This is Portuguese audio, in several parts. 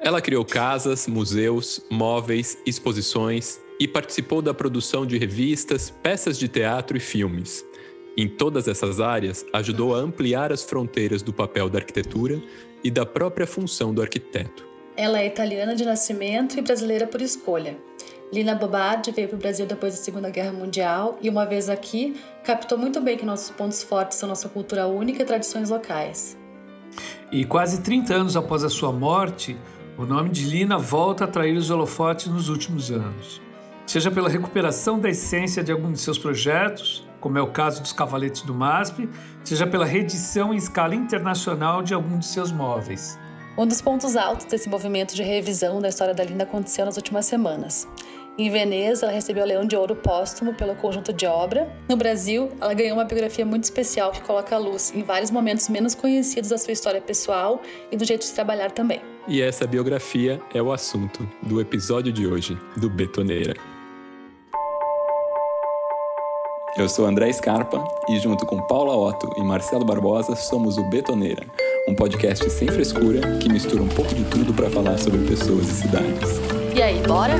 Ela criou casas, museus, móveis, exposições e participou da produção de revistas, peças de teatro e filmes. Em todas essas áreas, ajudou a ampliar as fronteiras do papel da arquitetura e da própria função do arquiteto. Ela é italiana de nascimento e brasileira por escolha. Lina Bobardi veio para o Brasil depois da Segunda Guerra Mundial e, uma vez aqui, captou muito bem que nossos pontos fortes são nossa cultura única e tradições locais. E quase 30 anos após a sua morte, o nome de Lina volta a atrair os holofotes nos últimos anos. Seja pela recuperação da essência de algum de seus projetos, como é o caso dos Cavaletes do MASP, seja pela reedição em escala internacional de algum de seus móveis. Um dos pontos altos desse movimento de revisão da história da Linda aconteceu nas últimas semanas. Em Veneza, ela recebeu o Leão de Ouro póstumo pelo conjunto de obra. No Brasil, ela ganhou uma biografia muito especial que coloca a luz em vários momentos menos conhecidos da sua história pessoal e do jeito de trabalhar também. E essa biografia é o assunto do episódio de hoje do Betoneira. Eu sou André Scarpa e, junto com Paula Otto e Marcelo Barbosa, somos o Betoneira, um podcast sem frescura que mistura um pouco de tudo para falar sobre pessoas e cidades. E aí, bora?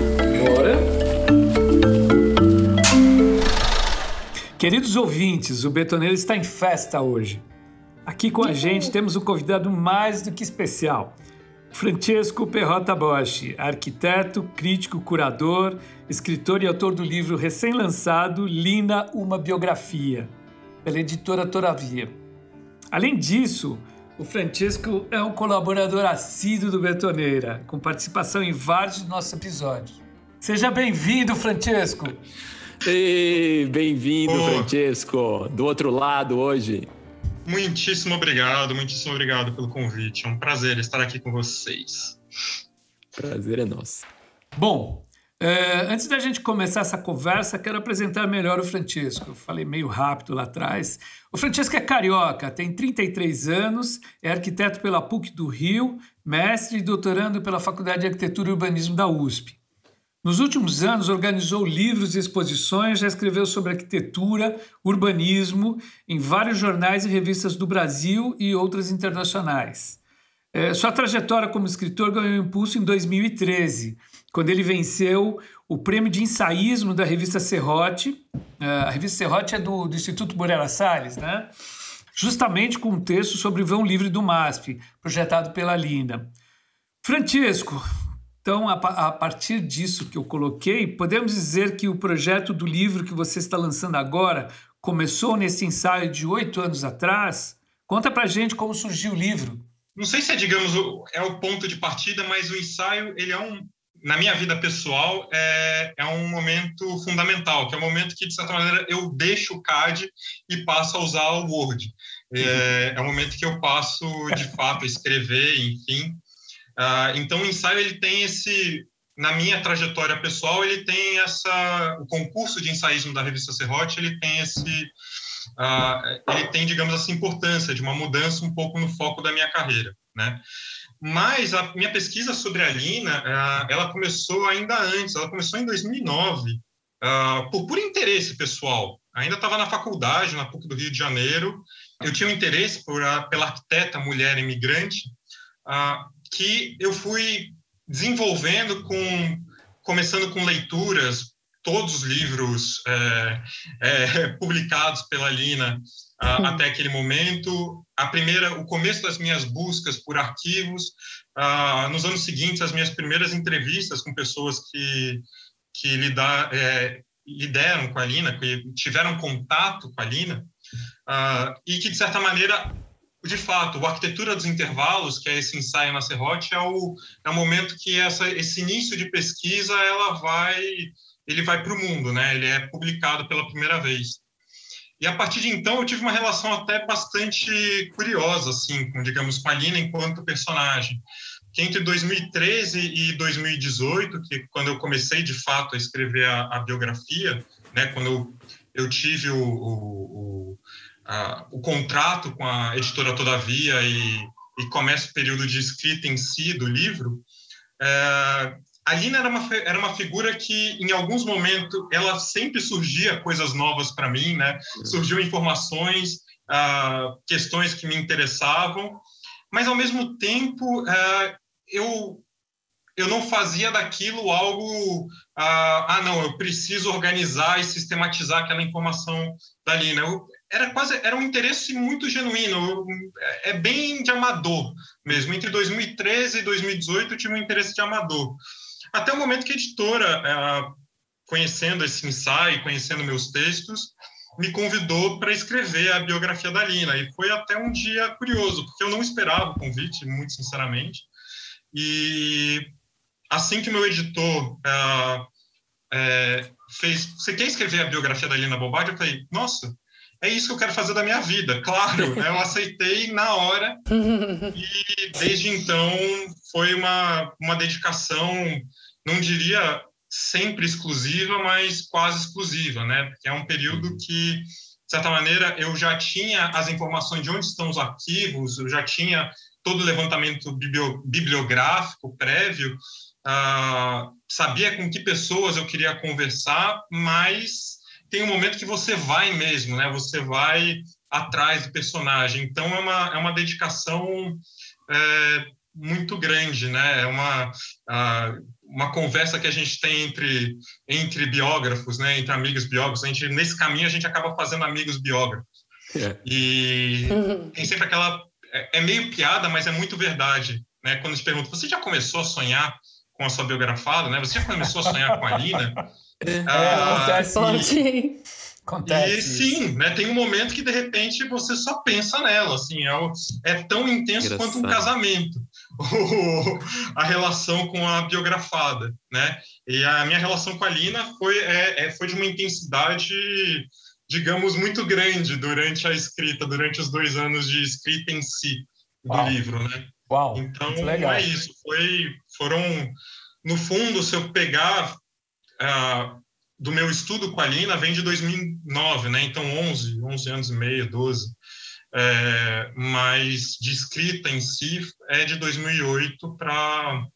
Bora! Queridos ouvintes, o Betoneira está em festa hoje. Aqui com a gente temos um convidado mais do que especial. Francesco Perrota Bosch, arquiteto, crítico, curador, escritor e autor do livro recém-lançado Lina, uma biografia, pela editora Toravia. Além disso, o Francesco é um colaborador assíduo do Betoneira, com participação em vários de nossos episódios. Seja bem-vindo, Francesco! Ei, bem-vindo, Francesco! Do outro lado hoje. Muitíssimo obrigado, muitíssimo obrigado pelo convite. É um prazer estar aqui com vocês. Prazer é nosso. Bom, é, antes da gente começar essa conversa, quero apresentar melhor o Francesco. Eu falei meio rápido lá atrás. O Francesco é carioca, tem 33 anos, é arquiteto pela PUC do Rio, mestre e doutorando pela Faculdade de Arquitetura e Urbanismo da USP. Nos últimos anos, organizou livros e exposições, já escreveu sobre arquitetura, urbanismo em vários jornais e revistas do Brasil e outras internacionais. É, sua trajetória como escritor ganhou impulso em 2013, quando ele venceu o prêmio de ensaísmo da revista Serrote. É, a revista Serrote é do, do Instituto Moreira Salles, né? justamente com um texto sobre o vão livre do MASP, projetado pela Linda. Francesco, então, a, a, partir disso que eu coloquei, podemos dizer que o projeto do livro que você está lançando agora começou nesse ensaio de oito anos atrás. Conta pra gente como surgiu o livro. Não sei se é, digamos, o, é o ponto de partida, mas o ensaio, ele é um, na minha vida pessoal, é, é um momento fundamental, que é o um momento que, de certa maneira, eu deixo o CAD e passo a usar o Word. É, é o momento que eu passo, de fato, a escrever, enfim, Uh, então, o ensaio ele tem esse, na minha trajetória pessoal, ele tem essa, o concurso de ensaísmo da revista Serrote, ele tem esse, uh, ele tem, digamos assim, importância de uma mudança um pouco no foco da minha carreira, né? Mas a minha pesquisa sobre a Lina, uh, ela começou ainda antes, ela começou em 2009, por puro interesse pessoal. Ainda estava na faculdade, na PUC do Rio de Janeiro, eu tinha um interesse por, pela arquiteta mulher imigrante, que eu fui desenvolvendo com começando com leituras todos os livros é, é, publicados pela Lina uh, até aquele momento. A primeira o começo das minhas buscas por arquivos uh, nos anos seguintes as minhas primeiras entrevistas com pessoas que que lidar, é, lideram com a Lina que tiveram contato com a Lina uh, e que de certa maneira de fato, a arquitetura dos intervalos, que é esse ensaio na Serrote, é o, é o momento que essa, esse início de pesquisa ela vai, ele vai para o mundo, né? Ele é publicado pela primeira vez. E a partir de então eu tive uma relação até bastante curiosa, assim, com, digamos, com a Lina enquanto personagem. Que entre 2013 e 2018, que quando eu comecei de fato a escrever a, a biografia, né? Quando eu, eu tive o, o, o o contrato com a editora Todavia e, e começa o período de escrita em si do livro, é, a Lina era uma, era uma figura que, em alguns momentos, ela sempre surgia coisas novas para mim, né? Surgiam informações, uh, questões que me interessavam, mas, ao mesmo tempo, uh, eu eu não fazia daquilo algo, ah, ah, não, eu preciso organizar e sistematizar aquela informação da Lina. Eu, era quase, era um interesse muito genuíno, eu, é bem de amador mesmo. Entre 2013 e 2018 eu tive um interesse de amador. Até o momento que a editora, ah, conhecendo esse ensaio, conhecendo meus textos, me convidou para escrever a biografia da Lina. E foi até um dia curioso, porque eu não esperava o convite, muito sinceramente. E assim que meu editor uh, é, fez, você quer escrever a biografia da Lina Bobardi? Eu falei, nossa, é isso que eu quero fazer da minha vida, claro. Né? Eu aceitei na hora e desde então foi uma, uma dedicação, não diria sempre exclusiva, mas quase exclusiva, né? Porque é um período que, de certa maneira, eu já tinha as informações de onde estão os arquivos, eu já tinha todo o levantamento bibliográfico prévio, uh, sabia com que pessoas eu queria conversar, mas tem um momento que você vai mesmo, né? Você vai atrás do personagem. Então é uma, é uma dedicação é, muito grande, né? É uma uh, uma conversa que a gente tem entre entre biógrafos, né? Entre amigos biógrafos. A gente nesse caminho a gente acaba fazendo amigos biógrafos. É. E tem sempre aquela é, é meio piada, mas é muito verdade, né? Quando te pergunta, você já começou a sonhar com a sua biografada, né? Você já começou a sonhar com a Lina? É, ah, acontece. Pode. Acontece e sim, né, tem um momento que de repente você só pensa nela, assim, é, é tão intenso Engraçado. quanto um casamento, a relação com a biografada, né? E a minha relação com a Lina foi, é, é, foi de uma intensidade, digamos, muito grande durante a escrita, durante os dois anos de escrita em si do Uau. livro, né? Uau, então, não é isso, foi, foram, no fundo, se eu pegar uh, do meu estudo com a Lina, vem de 2009, né? Então, 11, 11 anos e meio, 12. É, mas de escrita em si é de 2008 para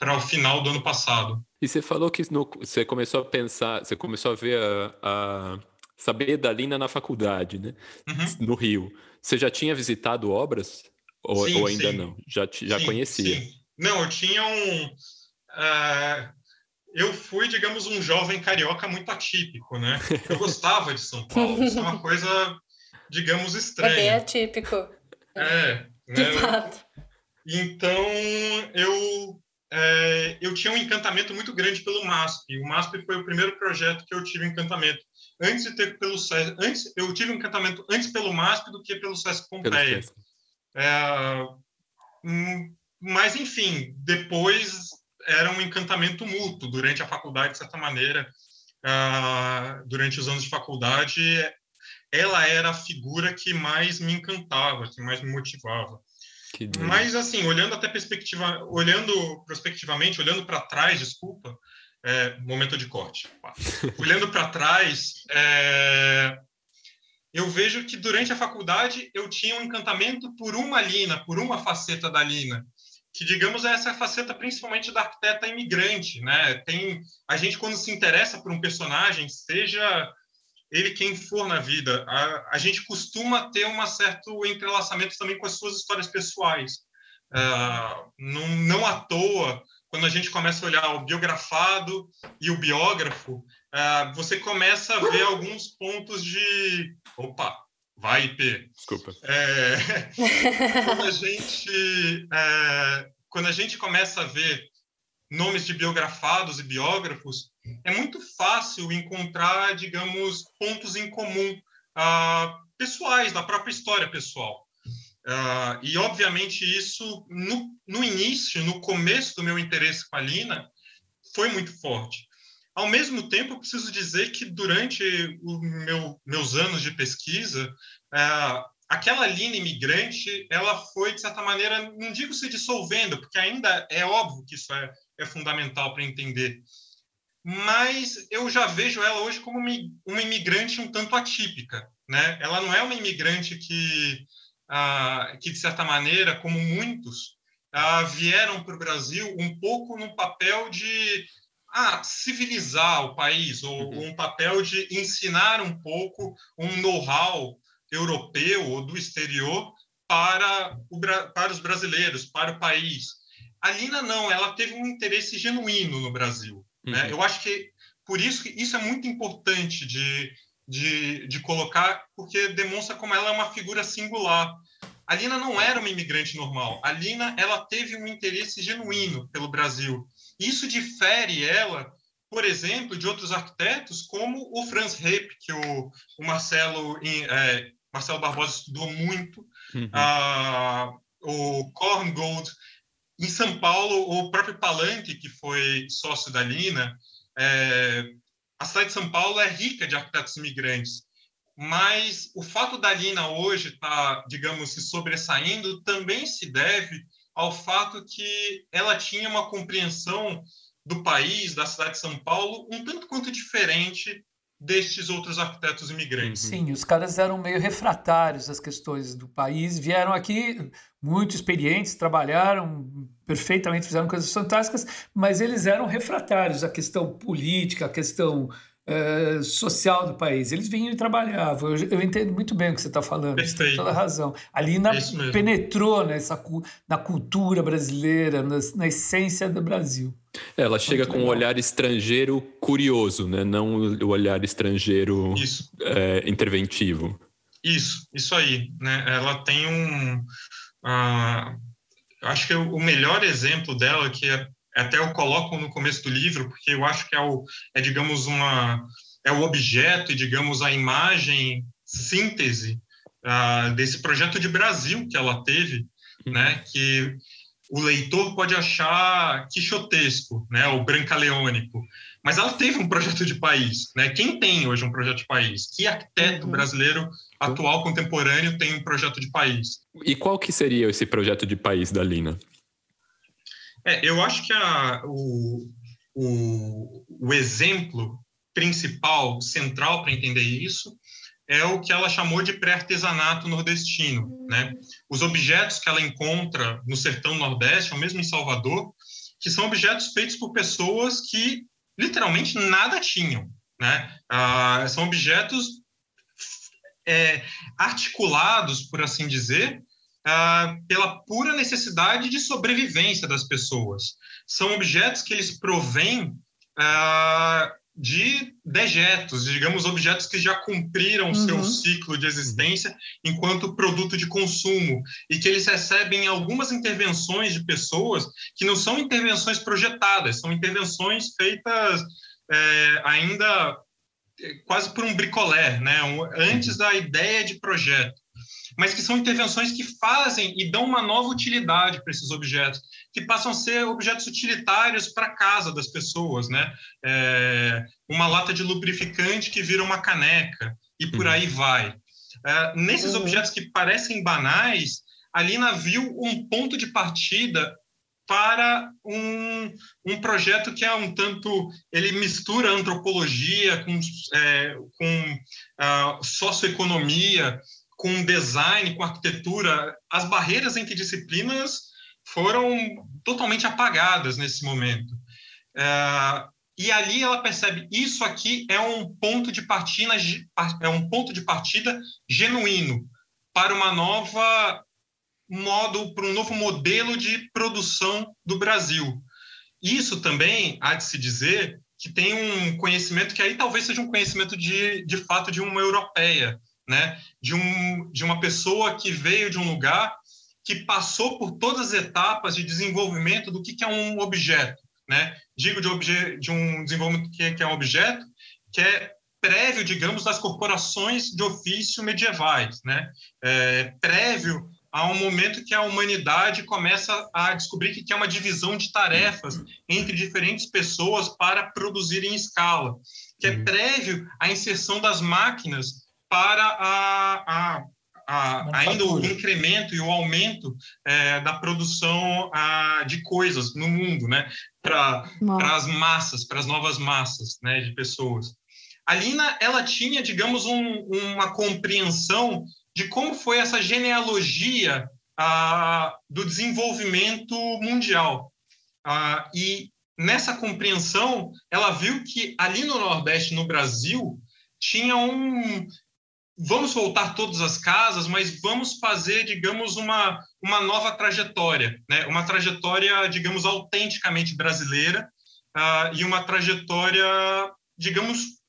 para o final do ano passado. E você falou que no, você começou a pensar, você começou a ver a, a saber da Lina na faculdade, né? Uhum. No Rio. Você já tinha visitado obras ou, sim, ou ainda sim. não? Já já sim, conhecia? Não, eu tinha um uh, eu fui, digamos, um jovem carioca muito atípico, né? Eu gostava de São Paulo, isso é uma coisa, digamos, estranha. É bem atípico. É. De né? fato. Então, eu, é, eu tinha um encantamento muito grande pelo MASP. O MASP foi o primeiro projeto que eu tive encantamento. Antes de ter pelo SESC, antes, eu tive um encantamento antes pelo MASP do que pelo SESC Pompeia. É, hum, mas, enfim, depois era um encantamento mútuo durante a faculdade, de certa maneira. Uh, durante os anos de faculdade, ela era a figura que mais me encantava, que mais me motivava. Mas assim, olhando até perspectiva, olhando prospectivamente, olhando para trás, desculpa, é, momento de corte. olhando para trás, é, eu vejo que durante a faculdade eu tinha um encantamento por uma Lina, por uma faceta da Lina que digamos é essa faceta principalmente da arquiteta imigrante, né? Tem a gente quando se interessa por um personagem, seja ele quem for na vida, a, a gente costuma ter um certo entrelaçamento também com as suas histórias pessoais. Uh, não, não à toa, quando a gente começa a olhar o biografado e o biógrafo, uh, você começa a ver alguns pontos de opa, Vai, IP. Desculpa. É, quando, a gente, é, quando a gente começa a ver nomes de biografados e biógrafos, é muito fácil encontrar, digamos, pontos em comum ah, pessoais, da própria história pessoal. Ah, e, obviamente, isso, no, no início, no começo do meu interesse com a Lina, foi muito forte. Ao mesmo tempo, preciso dizer que durante meu, meus anos de pesquisa, é, aquela linha imigrante, ela foi, de certa maneira, não digo se dissolvendo, porque ainda é óbvio que isso é, é fundamental para entender, mas eu já vejo ela hoje como uma imigrante um tanto atípica. Né? Ela não é uma imigrante que, ah, que de certa maneira, como muitos, ah, vieram para o Brasil um pouco no papel de civilizar o país, ou uhum. um papel de ensinar um pouco um know-how europeu ou do exterior para, o, para os brasileiros, para o país. A Lina não, ela teve um interesse genuíno no Brasil. Né? Uhum. Né? Eu acho que por isso que isso é muito importante de, de, de colocar, porque demonstra como ela é uma figura singular. A Lina não era uma imigrante normal. A Lina ela teve um interesse genuíno pelo Brasil. Isso difere ela, por exemplo, de outros arquitetos, como o Franz Repp, que o, o Marcelo, é, Marcelo Barbosa estudou muito, uhum. ah, o Korngold. Em São Paulo, o próprio Palanque, que foi sócio da Lina, é, a cidade de São Paulo é rica de arquitetos imigrantes, mas o fato da Lina hoje estar, tá, digamos, se sobressaindo também se deve ao fato que ela tinha uma compreensão do país, da cidade de São Paulo, um tanto quanto diferente destes outros arquitetos imigrantes. Sim, os caras eram meio refratários às questões do país, vieram aqui muito experientes, trabalharam perfeitamente, fizeram coisas fantásticas, mas eles eram refratários à questão política, à questão uh, social do país. Eles vinham e trabalhavam. Eu, eu entendo muito bem o que você está falando. Perfeito. Toda a razão. Ali na, penetrou nessa, na cultura brasileira, na, na essência do Brasil. É, ela chega muito com legal. um olhar estrangeiro curioso, né? não o olhar estrangeiro é, interventivo. Isso, isso aí. Né? Ela tem um. Uh, acho que o melhor exemplo dela, que é até eu coloco no começo do livro, porque eu acho que é, o, é digamos, uma, é o objeto e, digamos, a imagem síntese uh, desse projeto de Brasil que ela teve, uhum. né, que o leitor pode achar quixotesco, né, ou brancaleônico, mas ela teve um projeto de país, né? Quem tem hoje um projeto de país? Que arquiteto uhum. brasileiro atual contemporâneo tem um projeto de país? E qual que seria esse projeto de país da Lina? É, eu acho que a, o, o, o exemplo principal, central para entender isso, é o que ela chamou de pré-artesanato nordestino. Né? Os objetos que ela encontra no sertão nordeste, ou mesmo em Salvador, que são objetos feitos por pessoas que literalmente nada tinham. Né? Ah, são objetos é, articulados, por assim dizer, ah, pela pura necessidade de sobrevivência das pessoas. São objetos que eles provêm ah, de dejetos, digamos, objetos que já cumpriram uhum. seu ciclo de existência enquanto produto de consumo e que eles recebem algumas intervenções de pessoas que não são intervenções projetadas, são intervenções feitas é, ainda é, quase por um bricolé, né? antes da ideia de projeto mas que são intervenções que fazem e dão uma nova utilidade para esses objetos, que passam a ser objetos utilitários para a casa das pessoas, né? É, uma lata de lubrificante que vira uma caneca e por uhum. aí vai. É, nesses uhum. objetos que parecem banais, a Lina viu um ponto de partida para um, um projeto que é um tanto ele mistura antropologia com, é, com uh, socioeconomia com design, com arquitetura, as barreiras entre disciplinas foram totalmente apagadas nesse momento. É, e ali ela percebe isso aqui é um ponto de partida, é um ponto de partida genuíno para uma nova modo, para um novo modelo de produção do Brasil. Isso também há de se dizer que tem um conhecimento que aí talvez seja um conhecimento de, de fato de uma europeia, né? De, um, de uma pessoa que veio de um lugar que passou por todas as etapas de desenvolvimento do que, que é um objeto, né? Digo de, obje, de um desenvolvimento que, que é um objeto, que é prévio, digamos, das corporações de ofício medievais, né? É, prévio a um momento que a humanidade começa a descobrir que é uma divisão de tarefas entre diferentes pessoas para produzir em escala, que é uhum. prévio à inserção das máquinas para a, a, a ainda o incremento e o aumento é, da produção a, de coisas no mundo, né? Para as massas, para as novas massas né, de pessoas. A Lina, ela tinha, digamos, um, uma compreensão de como foi essa genealogia a, do desenvolvimento mundial. E nessa compreensão, ela viu que ali no Nordeste, no Brasil, tinha um, vamos voltar todas as casas, mas vamos fazer, digamos, uma, uma nova trajetória, né? uma trajetória, digamos, autenticamente brasileira uh, e uma trajetória, digamos,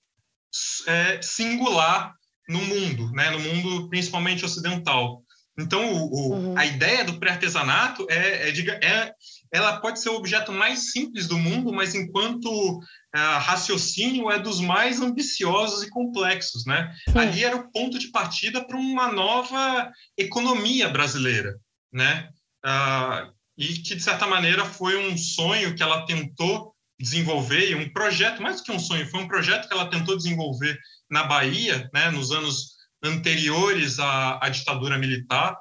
é, singular no mundo, né? no mundo principalmente ocidental. Então, o, o, uhum. a ideia do pré-artesanato é, é, é, ela pode ser o objeto mais simples do mundo, mas enquanto uh, raciocínio é dos mais ambiciosos e complexos, né? Sim. Ali era o ponto de partida para uma nova economia brasileira, né? Uh, e que de certa maneira foi um sonho que ela tentou desenvolver, um projeto mais do que um sonho, foi um projeto que ela tentou desenvolver na Bahia, né? Nos anos anteriores à, à ditadura militar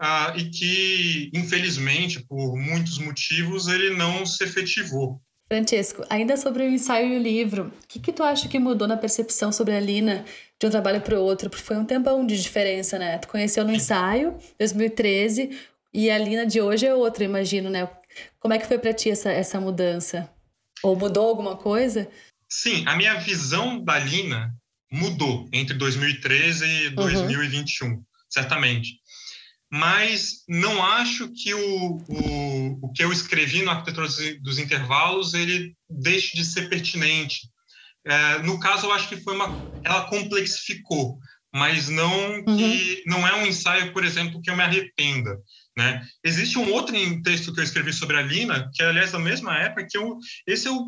ah, e que, infelizmente, por muitos motivos, ele não se efetivou. Francesco, ainda sobre o ensaio e o livro, o que, que tu acha que mudou na percepção sobre a Lina de um trabalho para o outro? Porque foi um tempão de diferença, né? Tu conheceu no ensaio, 2013, e a Lina de hoje é outra, imagino, né? Como é que foi para ti essa, essa mudança? Ou mudou alguma coisa? Sim, a minha visão da Lina mudou entre 2013 e 2021, uhum. certamente mas não acho que o, o, o que eu escrevi no Arquitetura dos Intervalos ele deixe de ser pertinente. É, no caso, eu acho que foi uma, ela complexificou, mas não uhum. que não é um ensaio, por exemplo, que eu me arrependa. Né? Existe um outro texto que eu escrevi sobre a Lina, que é, aliás, da mesma época, que eu, esse eu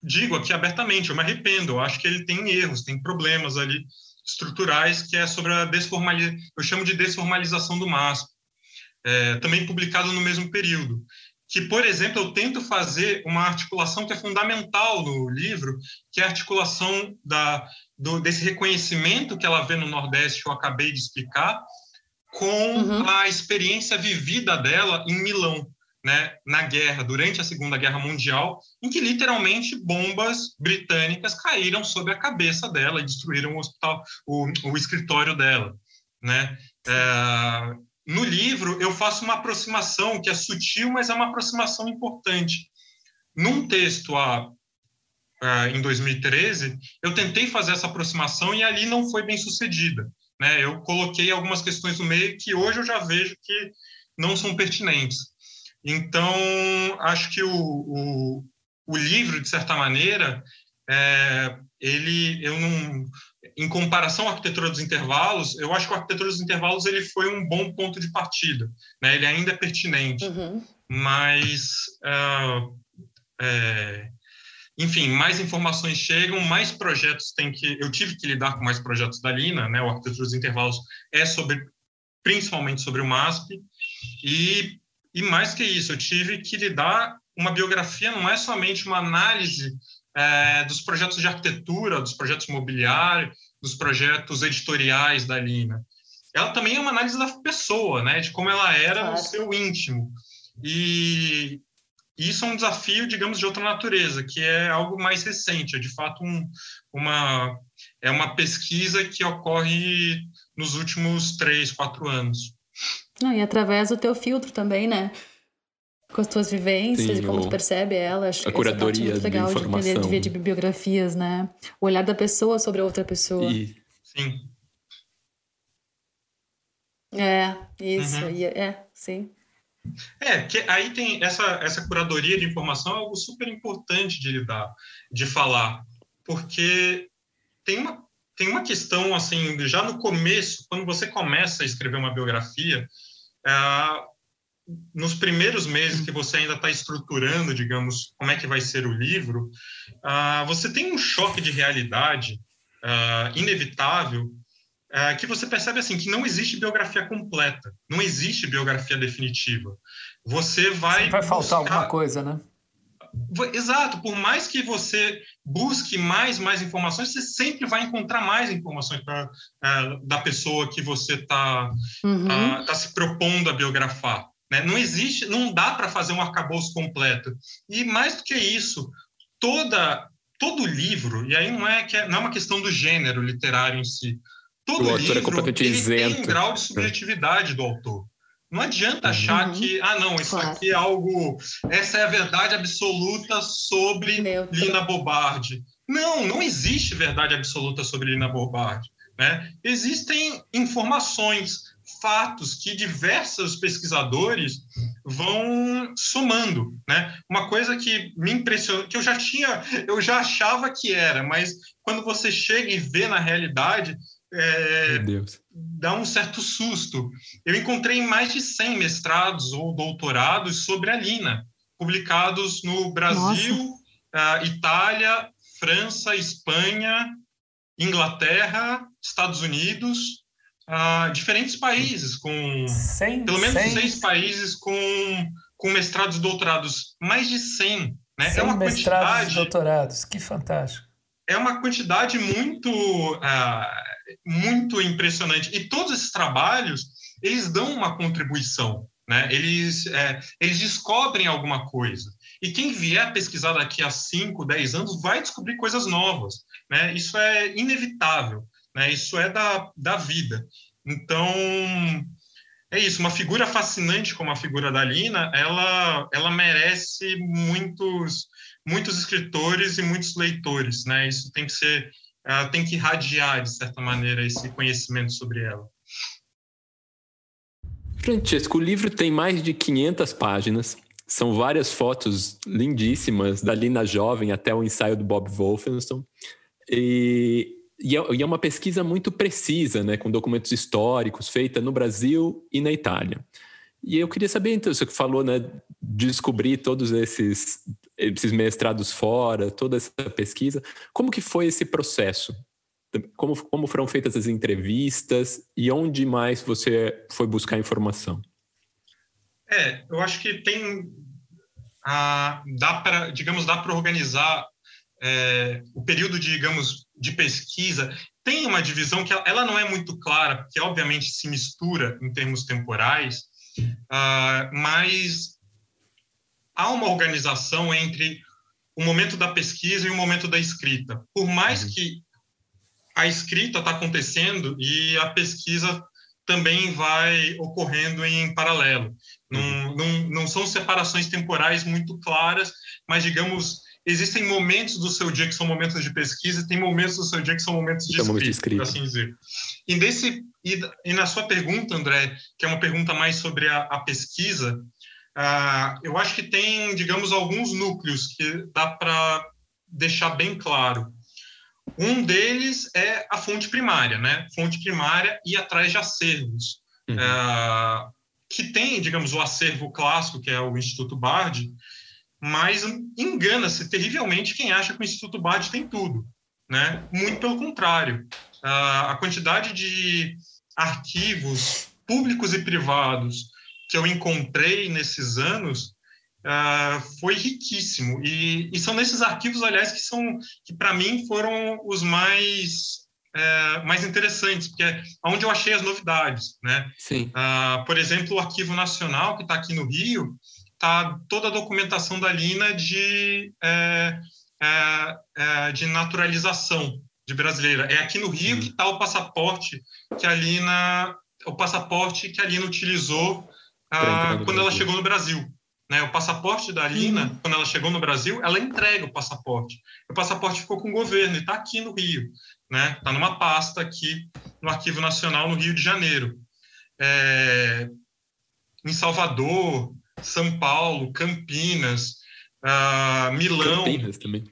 digo aqui abertamente, eu me arrependo, eu acho que ele tem erros, tem problemas ali, estruturais, que é sobre a desformalização, eu chamo de desformalização do MASP, é, também publicado no mesmo período. Que, por exemplo, eu tento fazer uma articulação que é fundamental no livro, que é a articulação da, do, desse reconhecimento que ela vê no Nordeste, que eu acabei de explicar, com uhum. a experiência vivida dela em Milão né, na guerra, durante a Segunda Guerra Mundial, em que literalmente bombas britânicas caíram sobre a cabeça dela e destruíram o hospital, o, o escritório dela, né? É, no livro eu faço uma aproximação que é sutil, mas é uma aproximação importante. Num texto a, a, em 2013, eu tentei fazer essa aproximação e ali não foi bem sucedida. Né? Eu coloquei algumas questões no meio que hoje eu já vejo que não são pertinentes. Então, acho que o, o, o livro, de certa maneira, é, ele, eu não, em comparação à arquitetura dos intervalos, eu acho que a arquitetura dos intervalos ele foi um bom ponto de partida, né? Ele ainda é pertinente, uhum. mas, uh, é, enfim, mais informações chegam, mais projetos tem que, eu tive que lidar com mais projetos da Lina, né? O arquitetura dos intervalos é sobre, principalmente sobre o MASP e e mais que isso, eu tive que lidar. Uma biografia não é somente uma análise é, dos projetos de arquitetura, dos projetos imobiliários, dos projetos editoriais da Lina. Ela também é uma análise da pessoa, né, de como ela era claro. no seu íntimo. E isso é um desafio, digamos, de outra natureza, que é algo mais recente, é de fato um, uma, é uma pesquisa que ocorre nos últimos três, quatro anos. Não, e através do teu filtro também, né? Com as tuas vivências Sim, e como tu percebe ela. Acho a curadoria muito legal de, informação. de entender de, biografias, né? O olhar da pessoa sobre a outra pessoa. E... Sim. É, isso. Uhum. É, sim. É, que aí tem essa, essa curadoria de informação é algo super importante de lidar, de falar, porque tem uma tem uma questão, assim, já no começo, quando você começa a escrever uma biografia, é, nos primeiros meses que você ainda está estruturando, digamos, como é que vai ser o livro, uh, você tem um choque de realidade uh, inevitável que você percebe assim que não existe biografia completa, não existe biografia definitiva. Você vai vai faltar buscar... alguma coisa, né? Exato, por mais que você busque mais, mais informações, você sempre vai encontrar mais informações pra, uh, da pessoa que você está uhum. uh, tá se propondo a biografar. Né? Não existe, não dá para fazer um arcabouço completo. E mais do que isso, toda, todo livro, e aí não é, que é, não é uma questão do gênero literário em si, todo o é livro é ele isento. tem um grau de subjetividade do autor. Não adianta achar uhum. que, ah, não, isso claro. aqui é algo. Essa é a verdade absoluta sobre. Lina Bobardi. Não, não existe verdade absoluta sobre Lina Bobardi. Né? Existem informações, fatos que diversos pesquisadores vão somando, né? Uma coisa que me impressionou, que eu já tinha, eu já achava que era, mas quando você chega e vê na realidade, é, dá um certo susto. Eu encontrei mais de 100 mestrados ou doutorados sobre a Lina, publicados no Brasil, uh, Itália, França, Espanha, Inglaterra, Estados Unidos, uh, diferentes países, com cem, pelo menos cem. seis países com, com mestrados e doutorados, mais de 100. Né? é uma mestrados quantidade, e doutorados, que fantástico. É uma quantidade muito, uh, muito impressionante. E todos esses trabalhos, eles dão uma contribuição, né? eles, é, eles descobrem alguma coisa. E quem vier pesquisar daqui a 5, 10 anos vai descobrir coisas novas. Né? Isso é inevitável, né? isso é da, da vida. Então, é isso, uma figura fascinante como a figura da Lina, ela, ela merece muitos, muitos escritores e muitos leitores. Né? Isso tem que ser, uh, tem que irradiar, de certa maneira, esse conhecimento sobre ela. Francesco, o livro tem mais de 500 páginas são várias fotos lindíssimas, dali na jovem até o ensaio do Bob Wolfenson. E, e, é, e é uma pesquisa muito precisa, né, com documentos históricos, feita no Brasil e na Itália. E eu queria saber, então, você que falou, né, descobrir todos esses, esses mestrados fora, toda essa pesquisa, como que foi esse processo? Como, como foram feitas as entrevistas e onde mais você foi buscar informação? É, eu acho que tem. A, dá para, digamos, dá para organizar é, o período, de, digamos, de pesquisa. Tem uma divisão que ela, não é muito clara, porque obviamente se mistura em termos temporais, uh, mas há uma organização entre o momento da pesquisa e o momento da escrita. Por mais uhum. que a escrita está acontecendo e a pesquisa também vai ocorrendo em paralelo. Não, uhum. não, não são separações temporais muito claras, mas, digamos, existem momentos do seu dia que são momentos de pesquisa e tem momentos do seu dia que são momentos de, escrita, escrita, por assim dizer. E, desse, e, e, na sua pergunta, André, que é uma pergunta mais sobre a, a pesquisa, uh, eu acho que tem, digamos, alguns núcleos que dá para deixar bem claro. Um deles é a fonte primária, né? Fonte primária e atrás de acervos. Uhum. Uh, que tem, digamos, o acervo clássico, que é o Instituto Bard, mas engana-se terrivelmente quem acha que o Instituto Bard tem tudo. Né? Muito pelo contrário. Uh, a quantidade de arquivos públicos e privados que eu encontrei nesses anos uh, foi riquíssimo. E, e, são nesses arquivos, aliás, que são que para mim foram os mais é, mais interessantes, porque é onde eu achei as novidades, né? Sim. Uh, por exemplo, o Arquivo Nacional, que está aqui no Rio, está toda a documentação da Lina de, é, é, de naturalização de brasileira. É aqui no Rio que está o passaporte que a Lina, o passaporte que a Lina utilizou uh, quando ela chegou no Brasil. Né, o passaporte da Lina, uhum. quando ela chegou no Brasil, ela entrega o passaporte. O passaporte ficou com o governo e está aqui no Rio né? Está numa pasta aqui no Arquivo Nacional no Rio de Janeiro. É, em Salvador, São Paulo, Campinas, uh, Milão. Campinas também.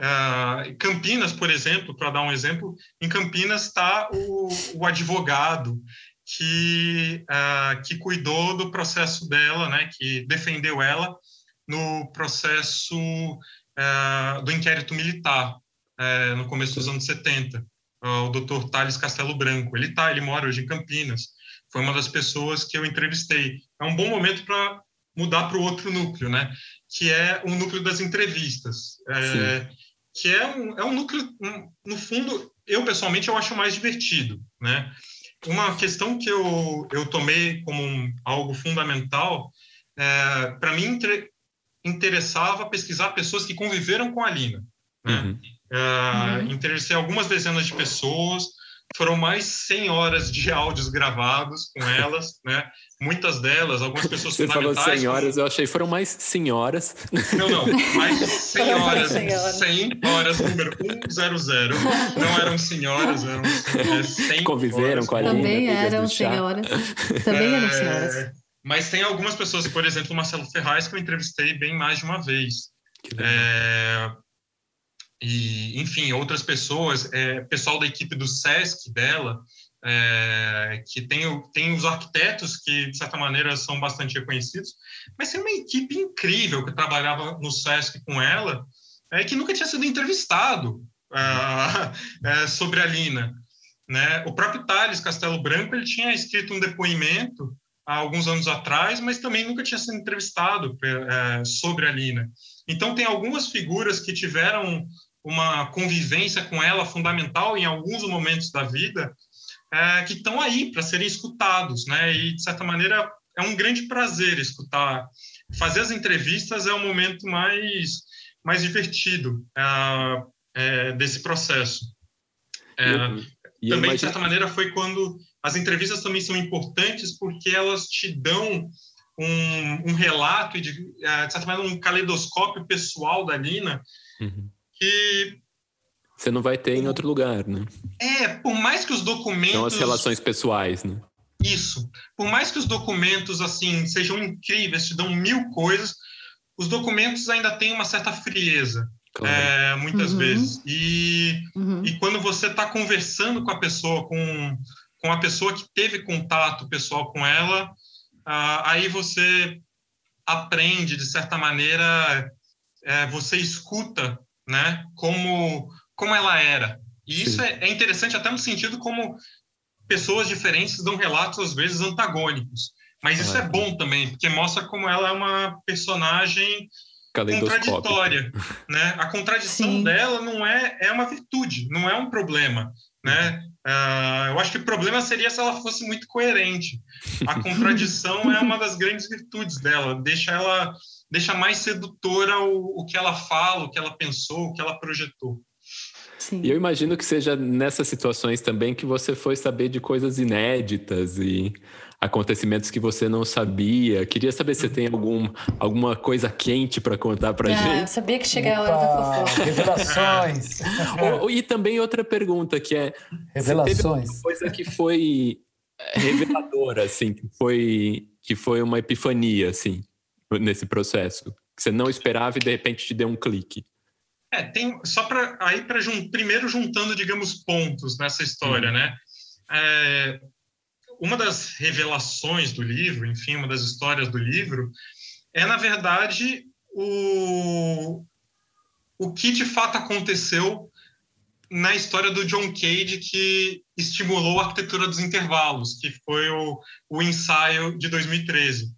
Uh, Campinas, por exemplo, para dar um exemplo, em Campinas está o, o, advogado que, uh, que cuidou do processo dela, né, que defendeu ela no processo uh, do inquérito militar é, no começo dos anos 70, o Dr. Thales Castelo Branco. Ele tá, ele mora hoje em Campinas. Foi uma das pessoas que eu entrevistei. É um bom momento para mudar para o outro núcleo, né? Que é o núcleo das entrevistas. É, que é um, é um núcleo, um, no fundo, eu pessoalmente eu acho mais divertido, né? Uma questão que eu, eu tomei como um, algo fundamental, é, para mim, inter, interessava pesquisar pessoas que conviveram com a Lina. Né? Uhum. Uh, Interessei algumas dezenas de pessoas foram mais 100 horas de áudios gravados com elas, né? Muitas delas, algumas pessoas Você falou 100 horas, como... eu achei foram mais senhoras. Não, não, mais de 100 horas. 100 horas, número 100. Não eram senhoras, eram 100 é, Conviveram com a. Também eram senhoras. Também é... eram senhoras. Mas tem algumas pessoas, por exemplo, o Marcelo Ferraz, que eu entrevistei bem mais de uma vez. É, e, enfim, outras pessoas, é, pessoal da equipe do SESC dela, é, que tem, tem os arquitetos que, de certa maneira, são bastante reconhecidos, mas tem uma equipe incrível que trabalhava no SESC com ela, é, que nunca tinha sido entrevistado é, sobre a Lina. Né? O próprio Thales Castelo Branco ele tinha escrito um depoimento há alguns anos atrás, mas também nunca tinha sido entrevistado é, sobre a Lina. Então, tem algumas figuras que tiveram uma convivência com ela fundamental em alguns momentos da vida, é, que estão aí para serem escutados, né? E, de certa maneira, é um grande prazer escutar. Fazer as entrevistas é o momento mais, mais divertido é, é, desse processo. É, também, imagino... de certa maneira, foi quando as entrevistas também são importantes porque elas te dão um, um relato e, de, é, de certa maneira, um caleidoscópio pessoal da Lina uhum. que você não vai ter em outro lugar, né? É, por mais que os documentos. São as relações pessoais, né? Isso. Por mais que os documentos, assim, sejam incríveis, te dão mil coisas, os documentos ainda têm uma certa frieza. Claro. É, muitas uhum. vezes. E, uhum. e quando você está conversando com a pessoa, com, com a pessoa que teve contato pessoal com ela, uh, aí você aprende, de certa maneira, é, você escuta né, como, como ela era. E isso é, é, interessante até no sentido como pessoas diferentes dão relatos, às vezes, antagônicos. Mas isso é bom também, porque mostra como ela é uma personagem contraditória, né? A contradição Sim. dela não é é uma virtude, não é um problema, né? Uh, eu acho que o problema seria se ela fosse muito coerente. A contradição é uma das grandes virtudes dela, deixa ela deixa mais sedutora o, o que ela fala, o que ela pensou, o que ela projetou. Sim. E eu imagino que seja nessas situações também que você foi saber de coisas inéditas e acontecimentos que você não sabia. Queria saber se você tem algum, alguma coisa quente para contar para ah, gente. Eu sabia que chegava a hora da fofoca. Revelações. e também outra pergunta que é... Revelações. coisa que foi reveladora, assim, que foi, que foi uma epifania, assim, nesse processo. Que você não esperava e de repente te deu um clique. É, tem só para aí para jun, primeiro juntando, digamos, pontos nessa história, uhum. né? É, uma das revelações do livro, enfim, uma das histórias do livro, é, na verdade, o, o que de fato aconteceu na história do John Cage que estimulou a arquitetura dos intervalos, que foi o, o ensaio de 2013.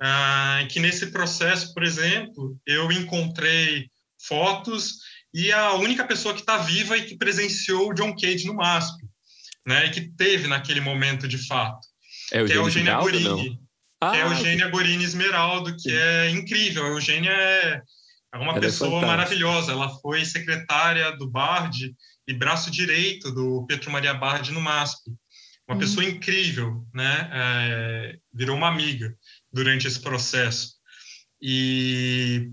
Ah, que nesse processo, por exemplo, eu encontrei fotos e a única pessoa que está viva e que presenciou o John Cage no MASP né, que teve naquele momento de fato. É o que é Eugênia Gorini. Ah, que é Eugênia que... Gorini Esmeraldo, que é incrível. A Eugênia é, é uma ela é pessoa é maravilhosa. Ela foi secretária do BARD e braço direito do Petro Maria Bard no MASP. Uma hum. pessoa incrível, né? É, virou uma amiga durante esse processo. E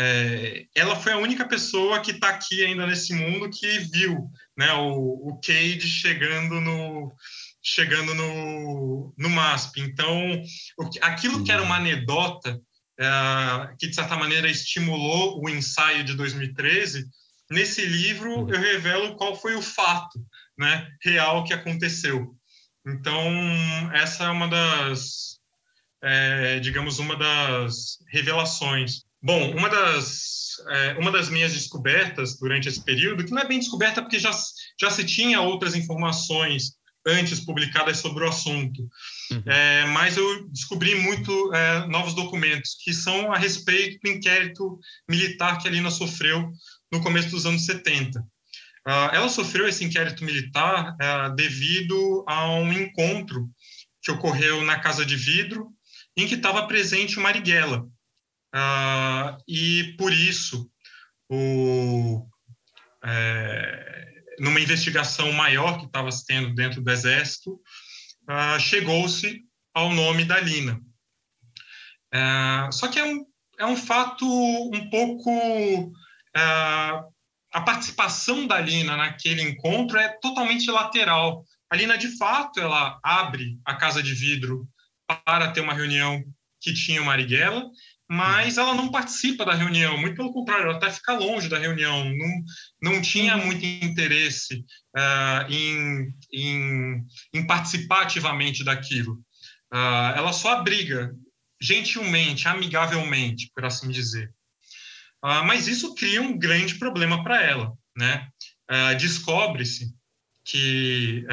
é, ela foi a única pessoa que está aqui ainda nesse mundo que viu né, o, o Cade chegando no chegando no, no MASP. Então, o, aquilo que era uma anedota, é, que de certa maneira estimulou o ensaio de 2013, nesse livro uhum. eu revelo qual foi o fato né, real que aconteceu. Então, essa é uma das, é, digamos, uma das revelações. Bom, uma das, é, uma das minhas descobertas durante esse período, que não é bem descoberta porque já, já se tinha outras informações antes publicadas sobre o assunto, uhum. é, mas eu descobri muito é, novos documentos que são a respeito do inquérito militar que a Lina sofreu no começo dos anos 70. Uh, ah, ela sofreu esse inquérito militar uh, devido a um encontro que ocorreu na Casa de Vidro, em que estava presente o Marighella, Uh, e por isso o, é, numa investigação maior que estava se tendo dentro do Exército, uh, chegou-se ao nome da Lina. Uh, só que é um, é um fato um pouco. Uh, a participação da Lina naquele encontro é totalmente lateral. A Lina, de fato, ela abre a casa de vidro para ter uma reunião que tinha o Marighella, mas ela não participa da reunião, muito pelo contrário, ela até fica longe da reunião, não, não tinha uhum. muito interesse uh, em, em, em, participar ativamente daquilo. Uh, ela só abriga gentilmente, amigavelmente, por assim dizer. Uh, mas isso cria um grande problema para ela. Né? Descobre-se que,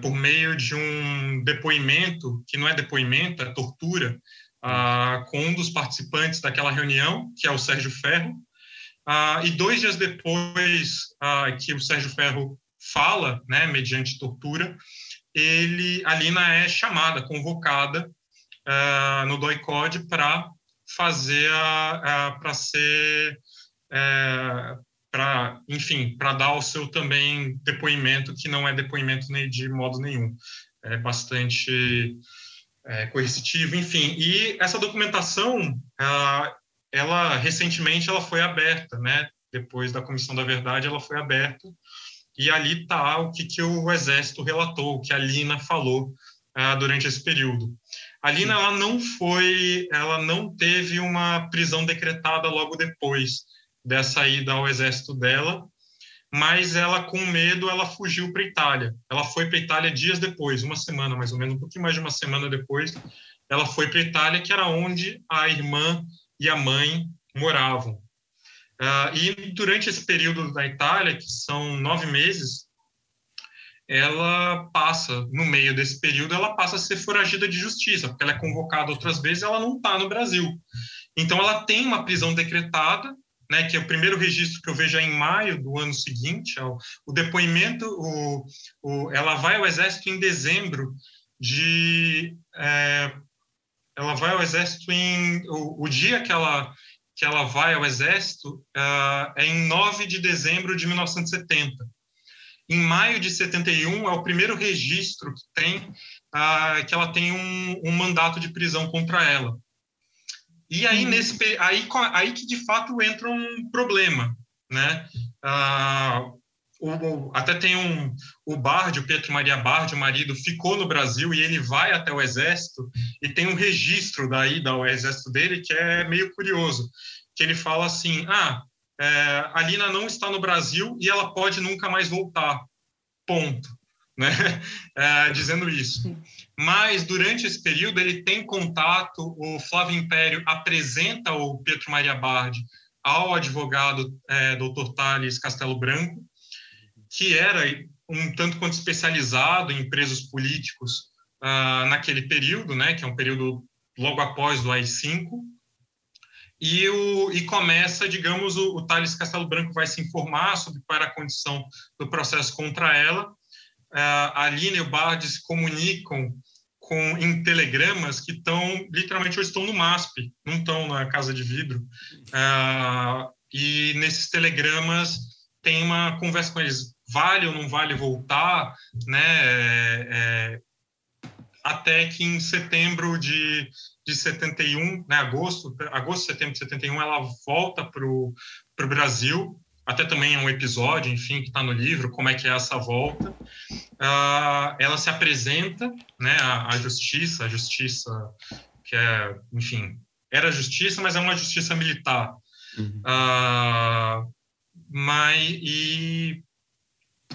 por meio de um depoimento, que não é depoimento, é tortura, ah, com um dos participantes daquela reunião, que é o Sérgio Ferro. Ah, e dois dias depois ah, que o Sérgio Ferro fala, né, mediante tortura, ele, a Lina é chamada, convocada ah, no DOI-CODE para fazer para ser é, para enfim para dar o seu também depoimento que não é depoimento de modo nenhum é bastante é, coercitivo, enfim. E essa documentação, ela, ela, recentemente ela foi aberta, né? Depois da Comissão da Verdade, ela foi aberta e ali está o que, que o Exército relatou, o que a Lina falou uh, durante esse período. A Lina ela não foi, ela não teve uma prisão decretada logo depois dessa ida ao Exército dela, mas ela, com medo, ela fugiu para Itália. Ela foi para Itália dias depois, uma semana mais ou menos, um pouquinho mais de uma semana depois, ela foi para Itália, que era onde a irmã e a mãe moravam. Uh, e durante esse período da Itália, que são nove meses, ela passa, no meio desse período, ela passa a ser foragida de justiça, porque ela é convocada outras vezes ela não está no Brasil. Então, ela tem uma prisão decretada, né, que é o primeiro registro que eu vejo é em maio do ano seguinte, o, o depoimento, o, o, ela vai ao exército em dezembro de, é, ela vai ao exército em, o, o, dia que ela que ela vai ao exército uh, é em 9 de dezembro de 1970. Em maio de 71 é o primeiro registro que tem uh, que ela tem um, um mandato de prisão contra ela. E aí, uhum. nesse, aí, aí que de fato entra um problema, né? Ah, o, até tem um o Bardi, o Pietro Maria Bardi, o marido, ficou no Brasil e ele vai até o exército e tem um registro da ida ao exército dele que é meio curioso, que ele fala assim, ah, é, a Lina não está no Brasil e ela pode nunca mais voltar, ponto, né? É, dizendo isso. Mas durante esse período ele tem contato, o Flávio Império apresenta o Pietro Maria Bardi ao advogado é, Dr. Tales Castelo Branco, que era um tanto quanto especializado em presos políticos uh, naquele período, né, que é um período logo após o AI-5, e, o, e começa, digamos, o, o Thales Castelo Branco vai se informar sobre qual era a condição do processo contra ela, uh, Aline e o Bard se comunicam com, em telegramas que estão, literalmente, hoje estão no MASP, não estão na Casa de Vidro. Uh, e nesses telegramas tem uma conversa com eles, vale ou não vale voltar, né? É, é, até que em setembro de, de 71, né, agosto, agosto, setembro de 71, ela volta para o Brasil até também é um episódio, enfim, que está no livro, como é que é essa volta. Uh, ela se apresenta né, à, à, justiça, a justiça que é, enfim, era justiça, mas é uma justiça militar. Uhum. Uh, mas, e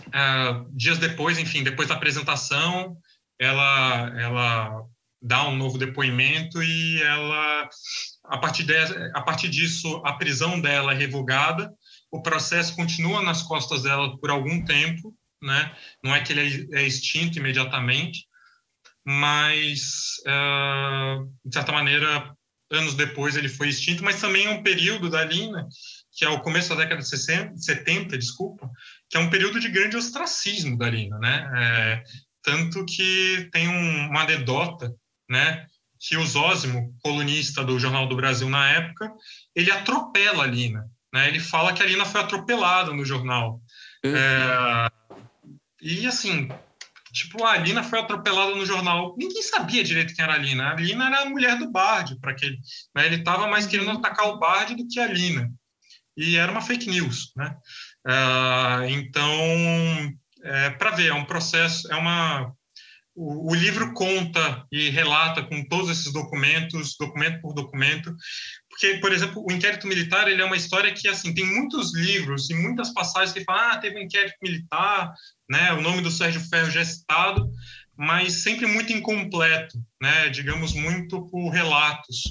uh, dias depois, enfim, depois da apresentação, ela, ela dá um novo depoimento e ela, a partir, de, a partir disso, a prisão dela é revogada o processo continua nas costas dela por algum tempo, né? Não é que ele é, é extinto imediatamente, mas uh, de certa maneira anos depois ele foi extinto, mas também é um período da Lina, que é o começo da década de 60, 70, desculpa, que é um período de grande ostracismo da Lina, né? É, tanto que tem um, uma anedota, né? Que o Zósimo, colunista do Jornal do Brasil na época, ele atropela a Lina. Né? Ele fala que a Lina foi atropelada no jornal. Uhum. É, e assim, tipo, a Alina foi atropelada no jornal. Ninguém sabia direito quem era a Alina. A Alina era a mulher do Bard, para aquele. Né? Ele estava mais querendo uhum. atacar o Bard do que a Alina. E era uma fake news, né? Uh, então, é, para ver, é um processo, é uma o, o, livro conta e relata com todos esses documentos, documento por documento, porque, por exemplo, o inquérito militar ele é uma história que assim tem muitos livros e muitas passagens que falam ah teve um inquérito militar, né? O nome do Sérgio Ferro já é citado, mas sempre muito incompleto, né? Digamos muito por relatos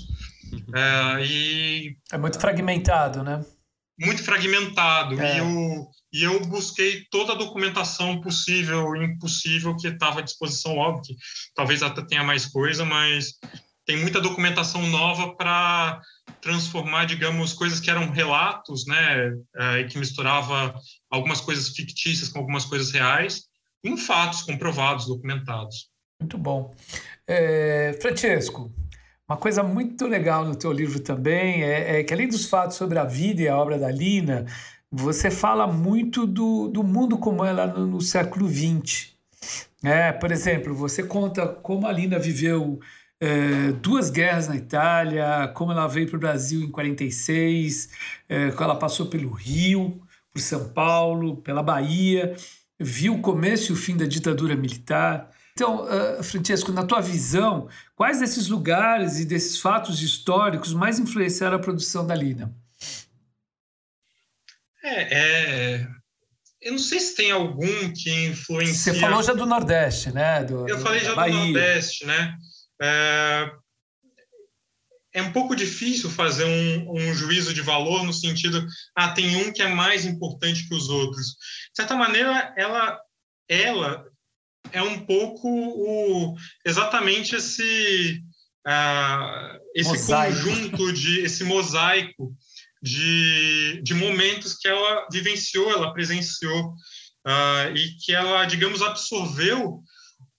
uhum. é, e é muito fragmentado, né? Muito fragmentado é. e o e eu busquei toda a documentação possível e impossível que estava à disposição, óbvio que talvez até tenha mais coisa, mas tem muita documentação nova para transformar, digamos, coisas que eram relatos, né, é, e que misturava algumas coisas fictícias com algumas coisas reais, em fatos comprovados, documentados. Muito bom. É, Francesco, uma coisa muito legal no teu livro também é, é, que, além dos fatos sobre a vida e a obra da Lina, você fala muito do, do mundo como ela no, no século XX. É, por exemplo, você conta como a Lina viveu é, duas guerras na Itália, como ela veio para o Brasil em 46, é, como ela passou pelo Rio, por São Paulo, pela Bahia, viu o começo e o fim da ditadura militar. Então, uh, Francesco, na tua visão, quais desses lugares e desses fatos históricos mais influenciaram a produção da Lina? É, é, eu não sei se tem algum que influencia. Você falou já do Nordeste, né? Do, eu falei já Bahia. do Nordeste, né? É, é um pouco difícil fazer um, um, juízo de valor no sentido, ah, tem um que é mais importante que os outros. De certa maneira, ela, ela é um pouco o, exatamente esse, uh, esse mosaico. conjunto de esse mosaico de, de momentos que ela vivenciou, ela presenciou, uh, e que ela, digamos, absorveu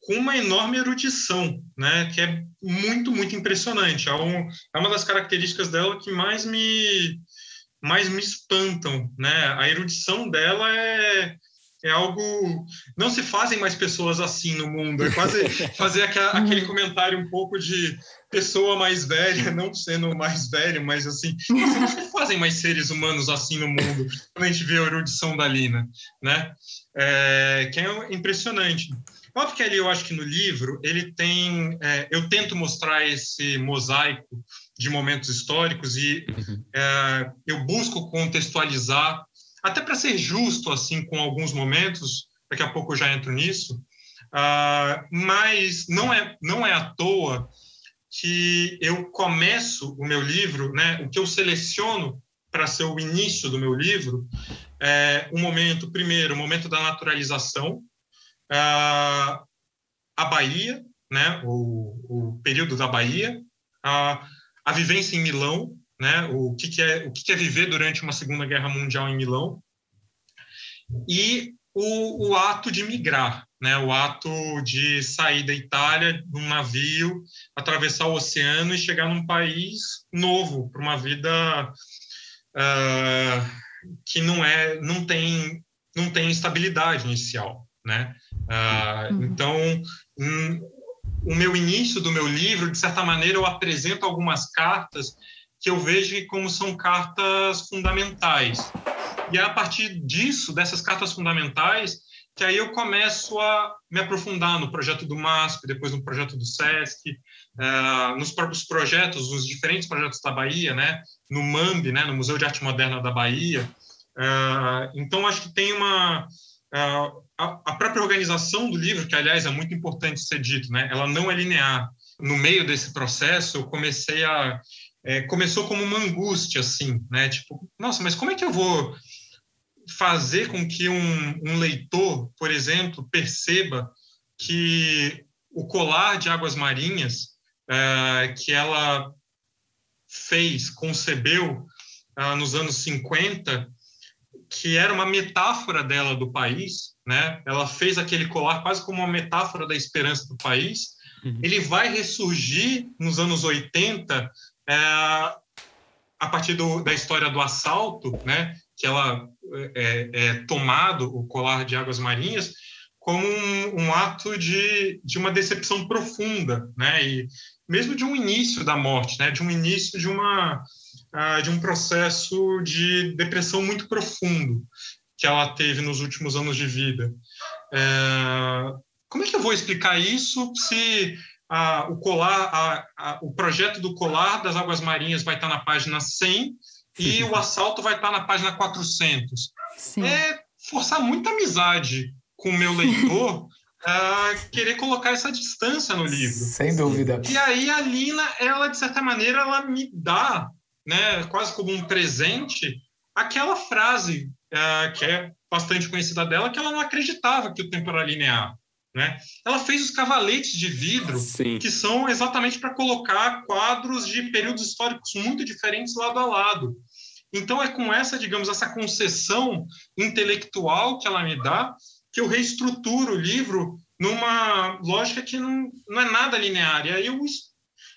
com uma enorme erudição, né, que é muito, muito impressionante. É, um, é uma das características dela que mais me, mais me espantam. Né? A erudição dela é, é algo. Não se fazem mais pessoas assim no mundo. É quase fazer aquele comentário um pouco de pessoa mais velha, não sendo mais velho, mas assim, não se fazem mais seres humanos assim no mundo, quando a gente vê a erudição da Lina, né? É, que é impressionante. Óbvio que ali eu acho que no livro ele tem. É, eu tento mostrar esse mosaico de momentos históricos e uhum. é, eu busco contextualizar até para ser justo assim com alguns momentos, daqui a pouco eu já entro nisso, uh, mas não é, não é à toa que eu começo o meu livro, né, o que eu seleciono para ser o início do meu livro, é o momento, primeiro, o momento da naturalização, a Bahia, né, o, o período da Bahia, uh, a vivência em Milão, né? O que, que é o que, que, é viver durante uma Segunda Guerra Mundial em Milão e o, o, ato de migrar, né? O ato de sair da Itália num navio, atravessar o oceano e chegar num país novo para uma vida uh, que não é, não tem, não tem estabilidade inicial, né? Uh, Então um, o meu início do meu livro, de certa maneira, eu apresento algumas cartas que eu vejo como são cartas fundamentais. E é a partir disso, dessas cartas fundamentais, que aí eu começo a me aprofundar no projeto do MASP, depois no projeto do SESC, uh, nos próprios projetos, nos diferentes projetos da Bahia, né? no MAMB, né? no Museu de Arte Moderna da Bahia. Uh, então, acho que tem uma... Uh, a, própria organização do livro, que, aliás, é muito importante ser dito, né? ela não é linear. No meio desse processo, eu comecei a é, começou como uma angústia, assim, né? Tipo, nossa, mas como é que eu vou fazer com que um, um leitor, por exemplo, perceba que o colar de águas marinhas é, que ela fez, concebeu ah, nos anos 50, que era uma metáfora dela do país, né? Ela fez aquele colar quase como uma metáfora da esperança do país. Uhum. Ele vai ressurgir nos anos 80 é, a partir do, da história do assalto, né, que ela é, é tomado o colar de águas marinhas como um, um, ato de, de uma decepção profunda, né? E mesmo de um início da morte, né? De um início de uma uh, de um processo de depressão muito profundo que ela teve nos últimos anos de vida. É, como é que eu vou explicar isso se ah, o colar, a, a, o projeto do colar das águas marinhas vai estar na página 100 e o assalto vai estar na página 400? Sim. É forçar muita amizade com o meu leitor a querer colocar essa distância no livro. Sem dúvida. E aí a Lina, ela de certa maneira, ela me dá, né, quase como um presente, aquela frase uh, que é bastante conhecida dela, que ela não acreditava que o tempo era linear. Né? Ela fez os cavaletes de vidro, Sim. que são exatamente para colocar quadros de períodos históricos muito diferentes lado a lado. Então, é com essa, digamos, essa concessão intelectual que ela me dá, que eu reestruturo o livro numa lógica que não, não é nada linear. E aí eu,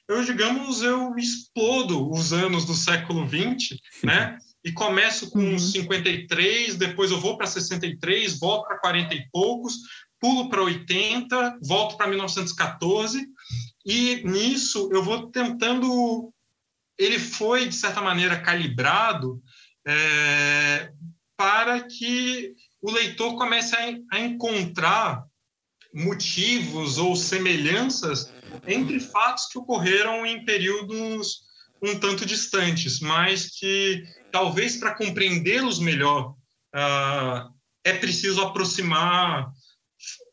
eu, digamos, eu explodo os anos do século XX, né? e começo com uhum. 53, depois eu vou para 63, volto para 40 e poucos, pulo para 80, volto para 1914, e nisso eu vou tentando. Ele foi, de certa maneira, calibrado é, para que o leitor comece a, a encontrar motivos ou semelhanças entre fatos que ocorreram em períodos um tanto distantes, mas que talvez para compreendê-los melhor uh, é preciso aproximar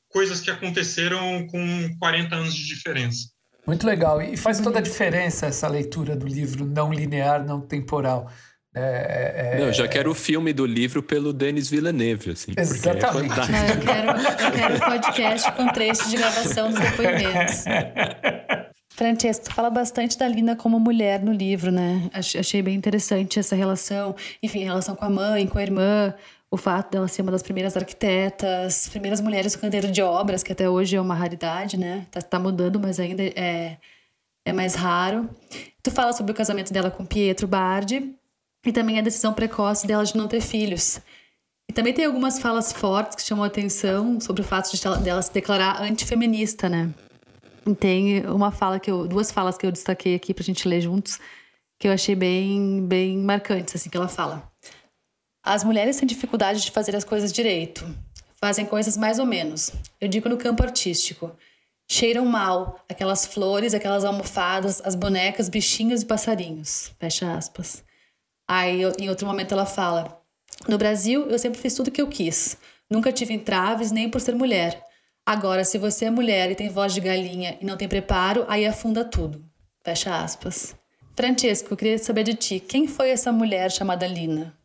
coisas que aconteceram com 40 anos de diferença. Muito legal. E faz toda a diferença essa leitura do livro não linear, não temporal. É, é, não, eu já quero o filme do livro pelo Denis Villeneuve, assim. É Exatamente. É não, eu, quero, eu quero podcast com trechos de gravação dos depoimentos. Francesco, tu fala bastante da Lina como mulher no livro, né? Achei bem interessante essa relação, enfim, relação com a mãe, com a irmã, o fato dela ser uma das primeiras arquitetas, primeiras mulheres canteiro de obras, que até hoje é uma raridade, né? Tá, tá mudando, mas ainda é, é mais raro. Tu fala sobre o casamento dela com Pietro Bardi e também a decisão precoce dela de não ter filhos. E também tem algumas falas fortes que chamam a atenção sobre o fato de dela se declarar antifeminista, né? Tem uma fala que eu, duas falas que eu destaquei aqui pra gente ler juntos, que eu achei bem, bem marcantes, assim, que ela fala. As mulheres têm dificuldade de fazer as coisas direito. Fazem coisas mais ou menos. Eu digo no campo artístico. Cheiram mal aquelas flores, aquelas almofadas, as bonecas, bichinhos e passarinhos. Fecha aspas. Aí, em outro momento, ela fala: No Brasil, eu sempre fiz tudo o que eu quis. Nunca tive entraves, nem por ser mulher. Agora, se você é mulher e tem voz de galinha e não tem preparo, aí afunda tudo. Fecha aspas. Francesco, eu queria saber de ti. Quem foi essa mulher chamada Lina?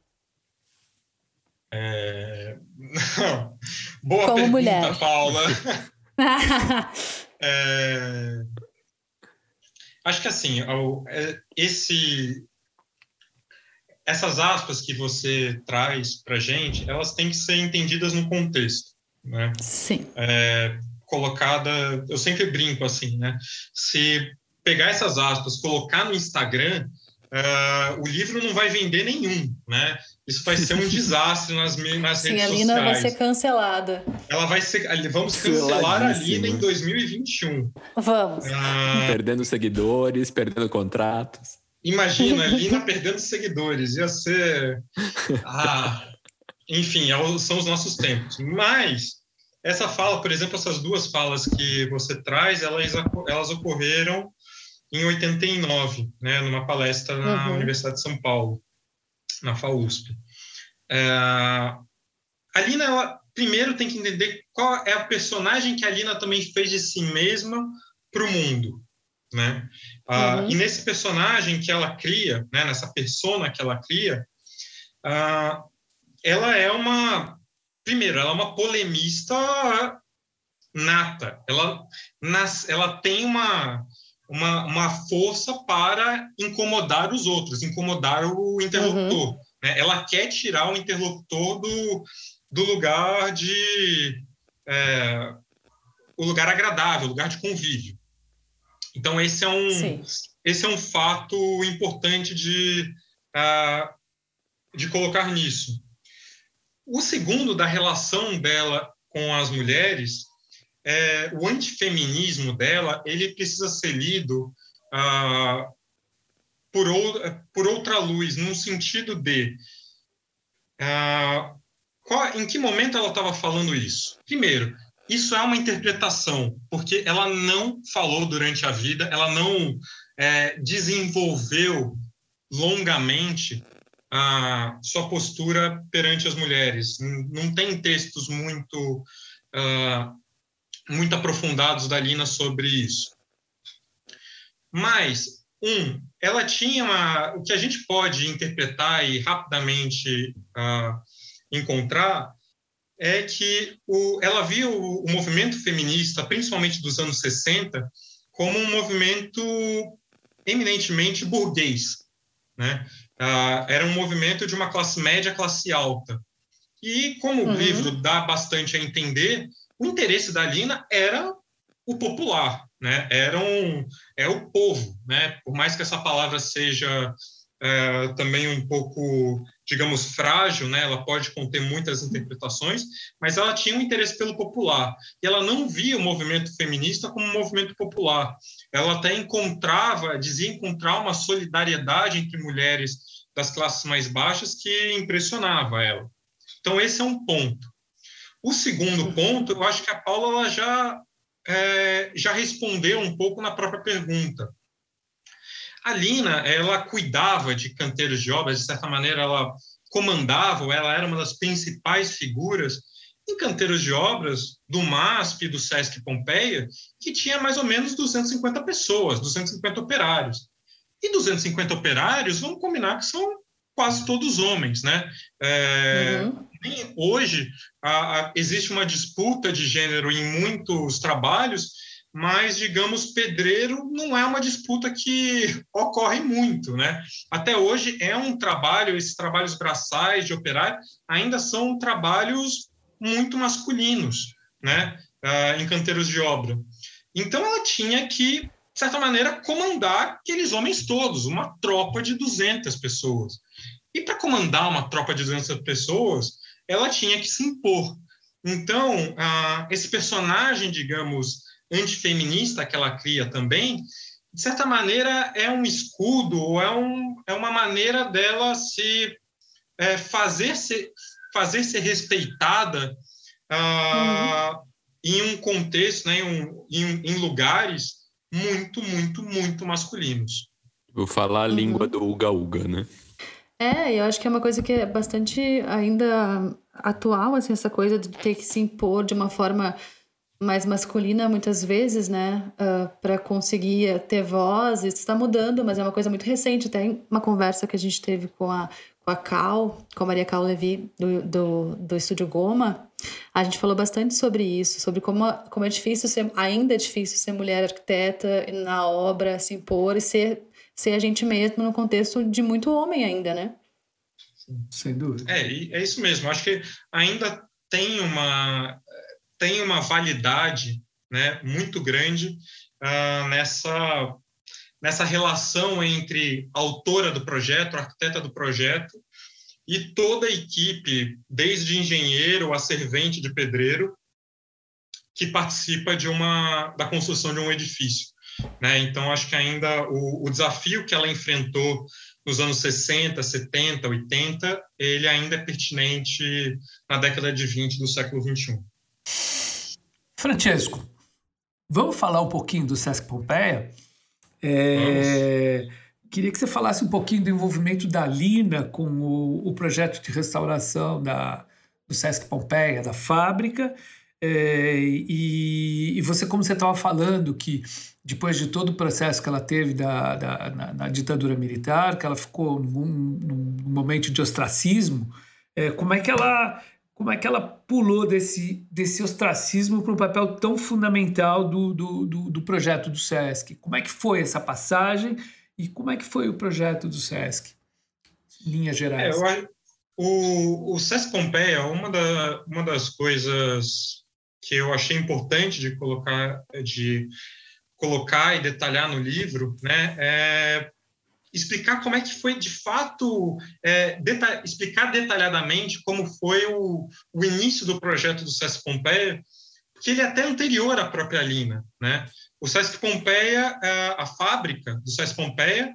É... Boa Como pergunta, mulher. Paula. é... Acho que assim, é, esse, essas aspas que você traz para gente, elas têm que ser entendidas no contexto né? Sim. É, colocada, eu sempre brinco assim, né? Se pegar essas aspas, colocar no Instagram, uh, o livro não vai vender nenhum, né? Isso vai ser um desastre nas, nas Sim, redes sociais. Sim, a Lina vai ser cancelada. Ela vai ser, vamos cancelar a Lina em 2021. Vamos. Uh, perdendo seguidores, perdendo contratos. Imagina, a Lina perdendo seguidores, ia ser, ah, enfim, é são os nossos tempos. Mas essa fala, por exemplo, essas duas falas que você traz, elas, elas ocorreram em 89, né, numa palestra na uhum. Universidade de São Paulo, na FAUSP. É, a Lina, ela, primeiro tem que entender qual é a personagem que a Lina também fez de si mesma para o mundo. Né? Ah, uhum. e nesse personagem que ela cria, né, nessa persona que ela cria, ah, ela é uma primeiro, ela é uma polemista nata. Ela, nas, ela tem uma, uma, uma força para incomodar os outros, incomodar o interlocutor. Uhum. Né? Ela quer tirar o interlocutor do, do lugar de é, o lugar agradável, o lugar de convívio. Então esse é um esse é um fato importante de uh, de colocar nisso. O segundo, da relação dela com as mulheres, é, o antifeminismo dela, ele precisa ser lido ah, por, ou, por outra luz, no sentido de ah, qual, em que momento ela estava falando isso? Primeiro, isso é uma interpretação, porque ela não falou durante a vida, ela não é, desenvolveu longamente a sua postura perante as mulheres. Não tem textos muito uh, muito aprofundados da Lina sobre isso. Mas um, ela tinha uma, o que a gente pode interpretar e rapidamente uh, encontrar é que o, ela via o, o, movimento feminista, principalmente dos anos 60, como um movimento eminentemente burguês. Né? Ah, era um movimento de uma classe média, classe alta. E, como uhum. o livro dá bastante a entender, o interesse da Lina era o popular, né? Era um, é o povo, né? Por mais que essa palavra seja é, também um pouco, digamos, frágil, né? Ela pode conter muitas interpretações, mas ela tinha um interesse pelo popular. E ela não via o movimento feminista como um movimento popular. Ela até encontrava, dizia encontrar uma solidariedade entre mulheres das classes mais baixas que impressionava ela. Então, esse é um ponto. O segundo ponto, eu acho que a Paula ela já, é, já respondeu um pouco na própria pergunta. A Lina, ela cuidava de canteiros de obras, de certa maneira, ela comandava, ela era uma das principais figuras em canteiros de obras do MASP do SESC Pompeia, que tinha mais ou menos 250 pessoas, 250 operários. E 250 operários, vamos combinar que são quase todos homens, né? É, uhum hoje a, a, existe uma disputa de gênero em muitos trabalhos, mas, digamos, pedreiro não é uma disputa que ocorre muito, né? Até hoje é um trabalho, esses trabalhos braçais de operário ainda são trabalhos muito masculinos, né? Uh, em canteiros de obra. Então, ela tinha que, de certa maneira, comandar aqueles homens todos, uma tropa de 200 pessoas. E para comandar uma tropa de 200 pessoas, ela tinha que se impor. Então, ah, esse personagem, digamos, antifeminista que ela cria também, de certa maneira, é um escudo, ou é, um, é uma maneira dela se é, fazer, ser, fazer ser respeitada ah, uhum. em um contexto, né, em, um, em, em, lugares muito, muito, muito masculinos. Vou falar a uhum. língua do Uga Uga, né? É, eu acho que é uma coisa que é bastante ainda atual, assim, essa coisa de ter que se impor de uma forma mais masculina muitas vezes, né, uh, ah, para conseguir ter voz. Isso está mudando, mas é uma coisa muito recente. Até uma conversa que a gente teve com a, com a Cal, com a Maria Cal Levi, do, do, do Estúdio Goma, a gente falou bastante sobre isso, sobre como, como é difícil ser, ainda é difícil ser mulher arquiteta na obra, se impor e ser ser a gente mesmo no contexto de muito homem ainda, né? Sem dúvida. É, é isso mesmo. Acho que ainda tem uma, tem uma validade né, muito grande uh, nessa, nessa relação entre a autora do projeto, a arquiteta do projeto, e toda a equipe, desde engenheiro a servente de pedreiro, que participa de uma, da construção de um edifício. Né? Então, acho que ainda o, o, desafio que ela enfrentou nos anos 60, 70, 80, ele ainda é pertinente na década de 20 do século 21. Francesco, vamos falar um pouquinho do Sesc Pompeia? É, queria que você falasse um pouquinho do envolvimento da Lina com o, o projeto de restauração da, do Sesc Pompeia, da fábrica, é, e, e, você, como você estava falando, que depois de todo o processo que ela teve da, da na, na, ditadura militar, que ela ficou num, num momento de ostracismo, é, como é que ela como é que ela pulou desse, desse ostracismo para um papel tão fundamental do, do, do, do, projeto do SESC? Como é que foi essa passagem e como é que foi o projeto do SESC? Linhas gerais. É, eu, o, o SESC Pompeia, uma, da, uma das coisas que eu achei importante de colocar, de colocar e detalhar no livro, né, é explicar como é que foi de fato, é, deta explicar detalhadamente como foi o, o, início do projeto do Sesc Pompeia, porque ele é até anterior à própria Lina, né? O Sesc Pompeia, a, a fábrica do Sesc Pompeia,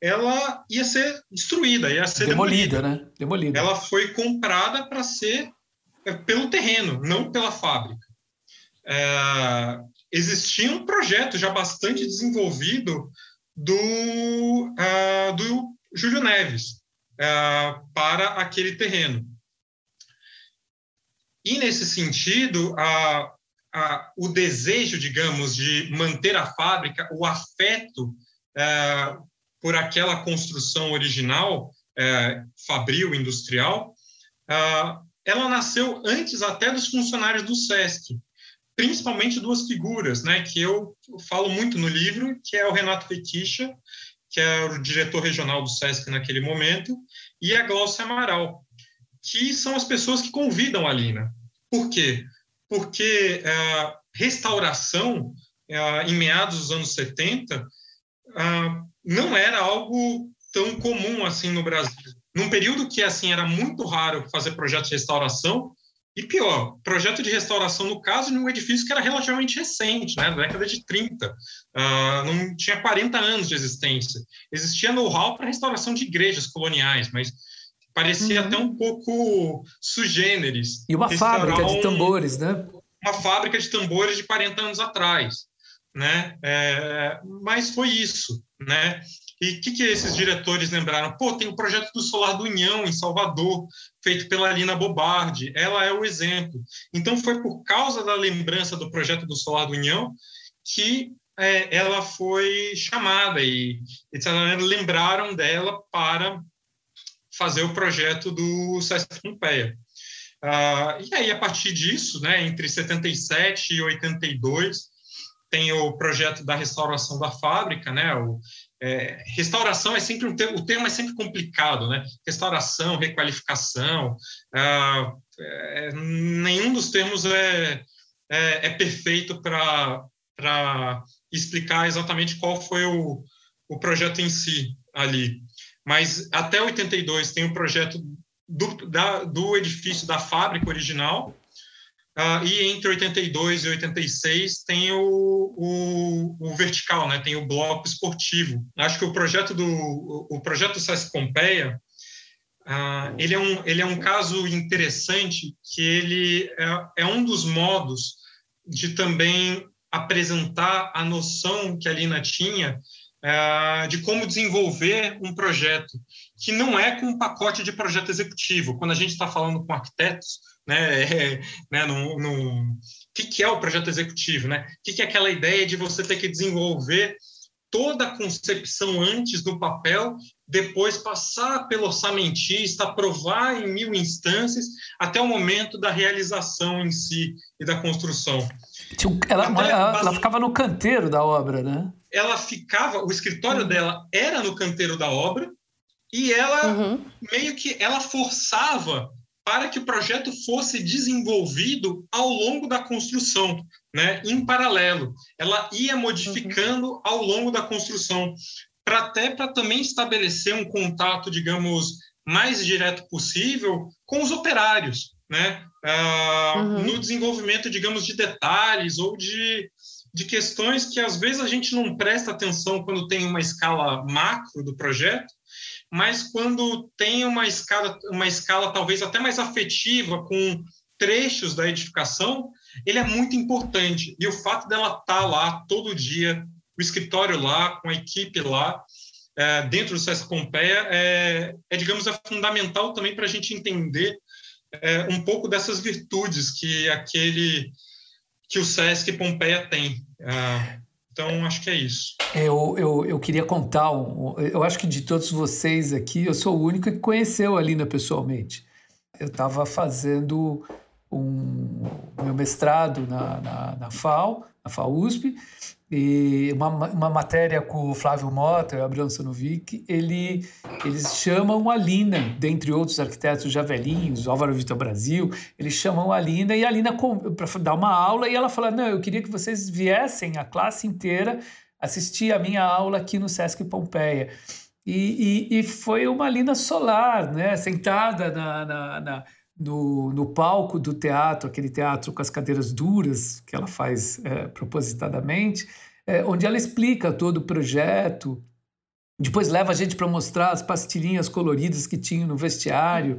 ela ia ser destruída, ia ser demolida, demolida. né? Demolida. Ela foi comprada para ser é, pelo terreno, não pela fábrica. É, existia um projeto já bastante desenvolvido do, uh, do Júlio Neves uh, para aquele terreno. E, nesse sentido, uh, o desejo, digamos, de manter a fábrica, o afeto por aquela construção original, fabril, industrial, ela nasceu antes até dos funcionários do SESC principalmente duas figuras, né, que eu falo muito no livro, que é o Renato Fequicha, que é o diretor regional do SESC naquele momento, e a Glaucia Amaral, que são as pessoas que convidam a Lina. Por quê? Porque é, restauração, é, em meados dos anos 70, é, não era algo tão comum assim no Brasil. Num período que assim era muito raro fazer projetos de restauração, e pior, projeto de restauração, no caso, de um edifício que era relativamente recente, né, da década de 30, uh, ah, não tinha 40 anos de existência. Existia know-how para restauração de igrejas coloniais, mas parecia uhum. até um pouco sugêneres. E uma fábrica de tambores, né? Uma fábrica de tambores de 40 anos atrás, né? É, mas foi isso, né? E o que, que esses diretores lembraram? Pô, tem o projeto do Solar do União, em Salvador, feito pela Lina Bobardi. Ela é o exemplo. Então, foi por causa da lembrança do projeto do Solar do União que é, ela foi chamada e, de certa maneira, lembraram dela para fazer o projeto do Sesc Pompeia. Ah, e aí, a partir disso, né, entre 77 e 82, tem o projeto da restauração da fábrica, né, o, é, restauração é sempre um termo, o termo é sempre complicado, né? Restauração, requalificação, ah, é, nenhum dos termos é, é, é perfeito para explicar exatamente qual foi o, o projeto em si ali. Mas até 82 tem o projeto do, da, do edifício da fábrica original, Uh, e entre 82 e 86 tem o, o, o, vertical, né? tem o bloco esportivo. Acho que o projeto do, o projeto do SESC Pompeia, uh, ele, é um, ele é um caso interessante que ele é, é um dos modos de também apresentar a noção que a Lina tinha uh, de como desenvolver um projeto, que não é com um pacote de projeto executivo. Quando a gente está falando com arquitetos, né, é, né, num, num, o que, que é o projeto executivo, né? O que, que é aquela ideia de você ter que desenvolver toda a concepção antes do papel, depois passar pelo orçamentista, aprovar em mil instâncias, até o momento da realização em si e da construção. Ela, ela, ela ficava no canteiro da obra, né? Ela ficava, o escritório uhum. dela era no canteiro da obra, e ela uhum. meio que ela forçava para que o projeto fosse desenvolvido ao longo da construção, né, em paralelo. Ela ia modificando uhum. ao longo da construção, para até para também estabelecer um contato, digamos, mais direto possível com os operários, né, uh, uhum. no desenvolvimento, digamos, de detalhes ou de, de questões que às vezes a gente não presta atenção quando tem uma escala macro do projeto, mas quando tem uma escala, uma escala talvez até mais afetiva, com trechos da edificação, ele é muito importante. E o fato dela estar tá lá todo dia, o escritório lá, com a equipe lá, é, dentro do SESC Pompeia, é, é digamos, é fundamental também para a gente entender é, um pouco dessas virtudes que aquele que o SESC Pompeia tem. É, então, acho que é isso. Eu, eu, eu queria contar, um, eu acho que de todos vocês aqui, eu sou o único que conheceu a Linda pessoalmente. Eu estava fazendo um, meu mestrado na, na, na FAO, na FAUSP, e uma, uma matéria com o Flávio Mota e o Abraão Sanovic, ele, eles chamam a Lina, dentre outros arquitetos já velhinhos, Álvaro Vitor Brasil, eles chamam a Lina e a Lina para dar uma aula e ela fala, não, eu queria que vocês viessem, a classe inteira, assistir a minha aula aqui no Sesc Pompeia. E, e, e foi uma Lina Solar, né? sentada na, na, na no, no, palco do teatro, aquele teatro com as cadeiras duras que ela faz é, propositadamente, é, onde ela explica todo o projeto. Depois leva a gente para mostrar as pastilhinhas coloridas que tinha no vestiário.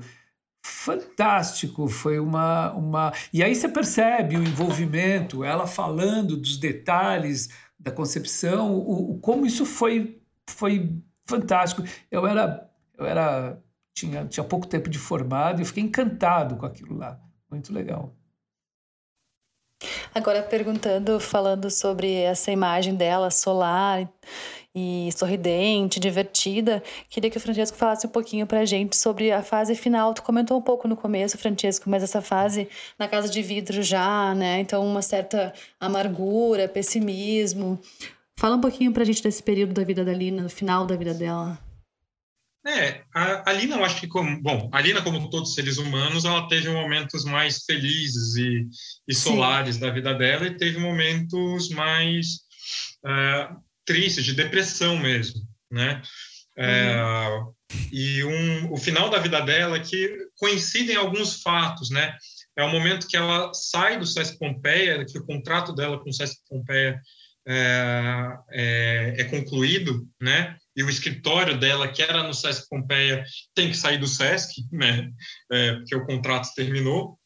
Fantástico, foi uma, uma. E aí você percebe o envolvimento, ela falando dos detalhes da concepção, o, o como isso foi, foi fantástico. Eu era, eu era tinha, tinha pouco tempo de formado e eu fiquei encantado com aquilo lá. Muito legal. Agora perguntando, falando sobre essa imagem dela solar e sorridente, divertida, queria que o Francesco falasse um pouquinho para a gente sobre a fase final. Tu comentou um pouco no começo, Francesco, mas essa fase na casa de vidro já, né? Então uma certa amargura, pessimismo. Fala um pouquinho para a gente desse período da vida da Lina, no final da vida dela. É, a, a Lina, eu acho que, como, bom, a Lina, como todos os seres humanos, ela teve momentos mais felizes e, e solares da vida dela e teve momentos mais uh, tristes, de depressão mesmo, né? Uhum. e um, o final da vida dela que coincidem alguns fatos, né? É o momento que ela sai do Sesc Pompeia, que o contrato dela com o Sesc Pompeia é, é, é concluído, né? E o escritório dela, que era no Sesc Pompeia, tem que sair do Sesc, né? É, porque o contrato terminou,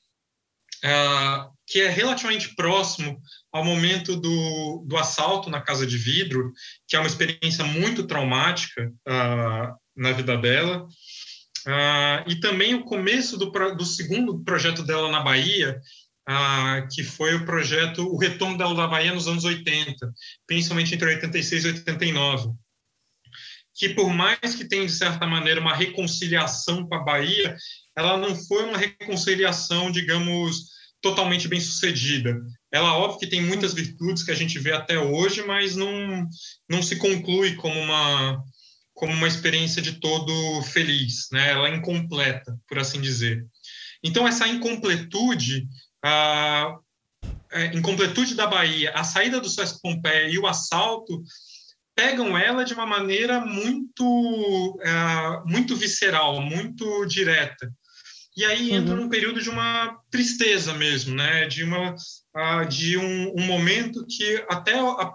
uh, que é relativamente próximo ao momento do, do assalto na Casa de Vidro, que é uma experiência muito traumática uh, na vida dela, uh, e também o começo do, do segundo projeto dela na Bahia, ah, que foi o projeto O Retorno da Bahia nos anos 80, principalmente entre 86 e 89 que por mais que tenha, de certa maneira, uma reconciliação com a Bahia, ela não foi uma reconciliação, digamos, totalmente bem sucedida. Ela, óbvio que tem muitas virtudes que a gente vê até hoje, mas não, não se conclui como uma, como uma experiência de todo feliz, né? ela é incompleta, por assim dizer. Então, essa incompletude, a, a incompletude da Bahia, a saída do Sesc Pompeia e o assalto pegam ela de uma maneira muito, uh, muito visceral, muito direta. E aí entra uhum. num período de uma tristeza mesmo, né? De, uma, uh, de um, um, momento que até a,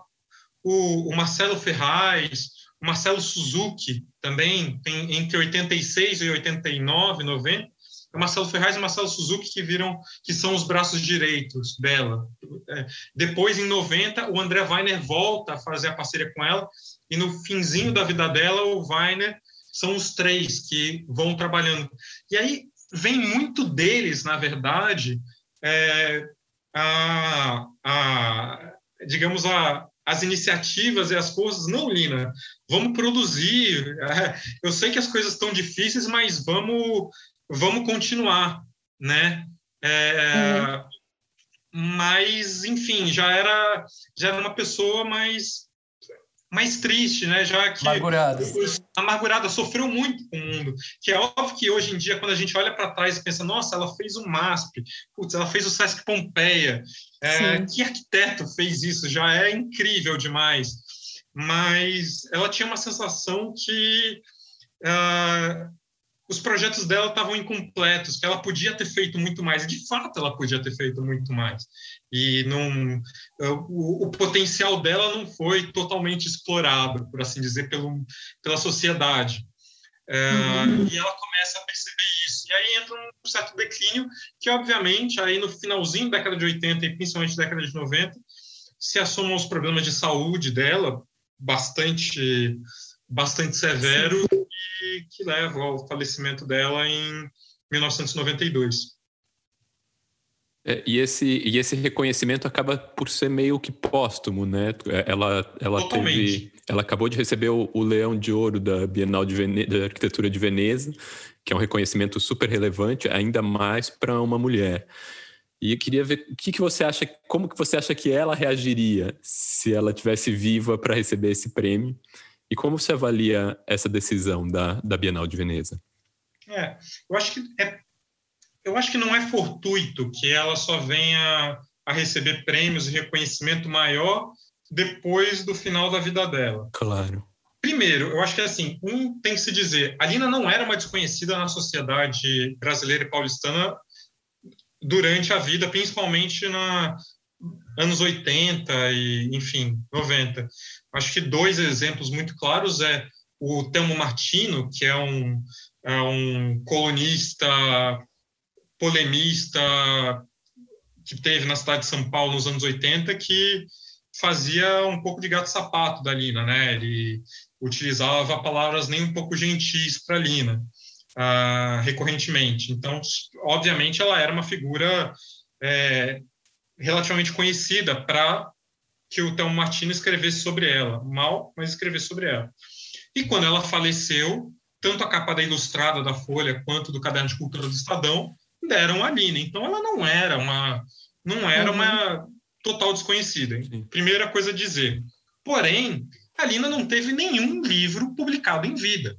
o, o, Marcelo Ferraz, o Marcelo Suzuki também, tem, entre 86 e 89, 90, o Marcelo Ferraz e Marcelo Suzuki que viram que são os braços direitos dela. É, depois, em 90, o André Weiner volta a fazer a parceria com ela e no finzinho da vida dela, o Weiner são os três que vão trabalhando. E aí vem muito deles, na verdade, é, a, a, digamos, a, as iniciativas e as coisas. Não, Lina, vamos produzir. É, eu sei que as coisas estão difíceis, mas vamos vamos continuar, né? É, uhum. Mas, enfim, já era, já era uma pessoa mais, mais triste, né? Já que amargurada. amargurada sofreu muito com o mundo. Que é óbvio que hoje em dia, quando a gente olha para trás e pensa, nossa, ela fez o MASP, putz, ela fez o Sesc Pompeia, é, que arquiteto fez isso? Já é incrível demais. Mas ela tinha uma sensação que uh, os projetos dela estavam incompletos, que ela podia ter feito muito mais. E, de fato, ela podia ter feito muito mais. E não, o, o potencial dela não foi totalmente explorado, por assim dizer, pelo, pela sociedade. É, uhum. E ela começa a perceber isso. E aí entra um certo declínio, que, obviamente, aí no finalzinho da década de 80 e principalmente da década de 90, se assomam os problemas de saúde dela, bastante, bastante severos, que, leva ao falecimento dela em 1992. É, e, esse, e esse reconhecimento acaba por ser meio que póstumo, né? É, ela, ela teve, ela acabou de receber o, o Leão de Ouro da Bienal de Vene, da Arquitetura de Veneza, que é um reconhecimento super relevante, ainda mais para uma mulher. E eu queria ver o que, que você acha, como que você acha que ela reagiria se ela tivesse viva para receber esse prêmio? E como você avalia essa decisão da, da Bienal de Veneza? É, eu acho que é, eu acho que não é fortuito que ela só venha a receber prêmios e reconhecimento maior depois do final da vida dela. Claro. Primeiro, eu acho que assim, um tem que se dizer, a Lina não era uma desconhecida na sociedade brasileira e paulistana durante a vida, principalmente na anos 80 e, enfim, 90. Acho que dois exemplos muito claros é o Telmo Martino, que é um, é um colunista, polemista, que teve na cidade de São Paulo nos anos 80, que fazia um pouco de gato-sapato da Lina, né? Ele utilizava palavras nem um pouco gentis para Lina, uh, recorrentemente. Então, obviamente, ela era uma figura é, relativamente conhecida para que o Thelmo Martino escrevesse sobre ela. Mal, mas escrevesse sobre ela. E quando ela faleceu, tanto a capa da Ilustrada da Folha quanto do Caderno de Cultura do Estadão deram a Lina. Então, ela não era uma não era uhum. uma total desconhecida. Hein? Primeira coisa a dizer. Porém, a Lina não teve nenhum livro publicado em vida.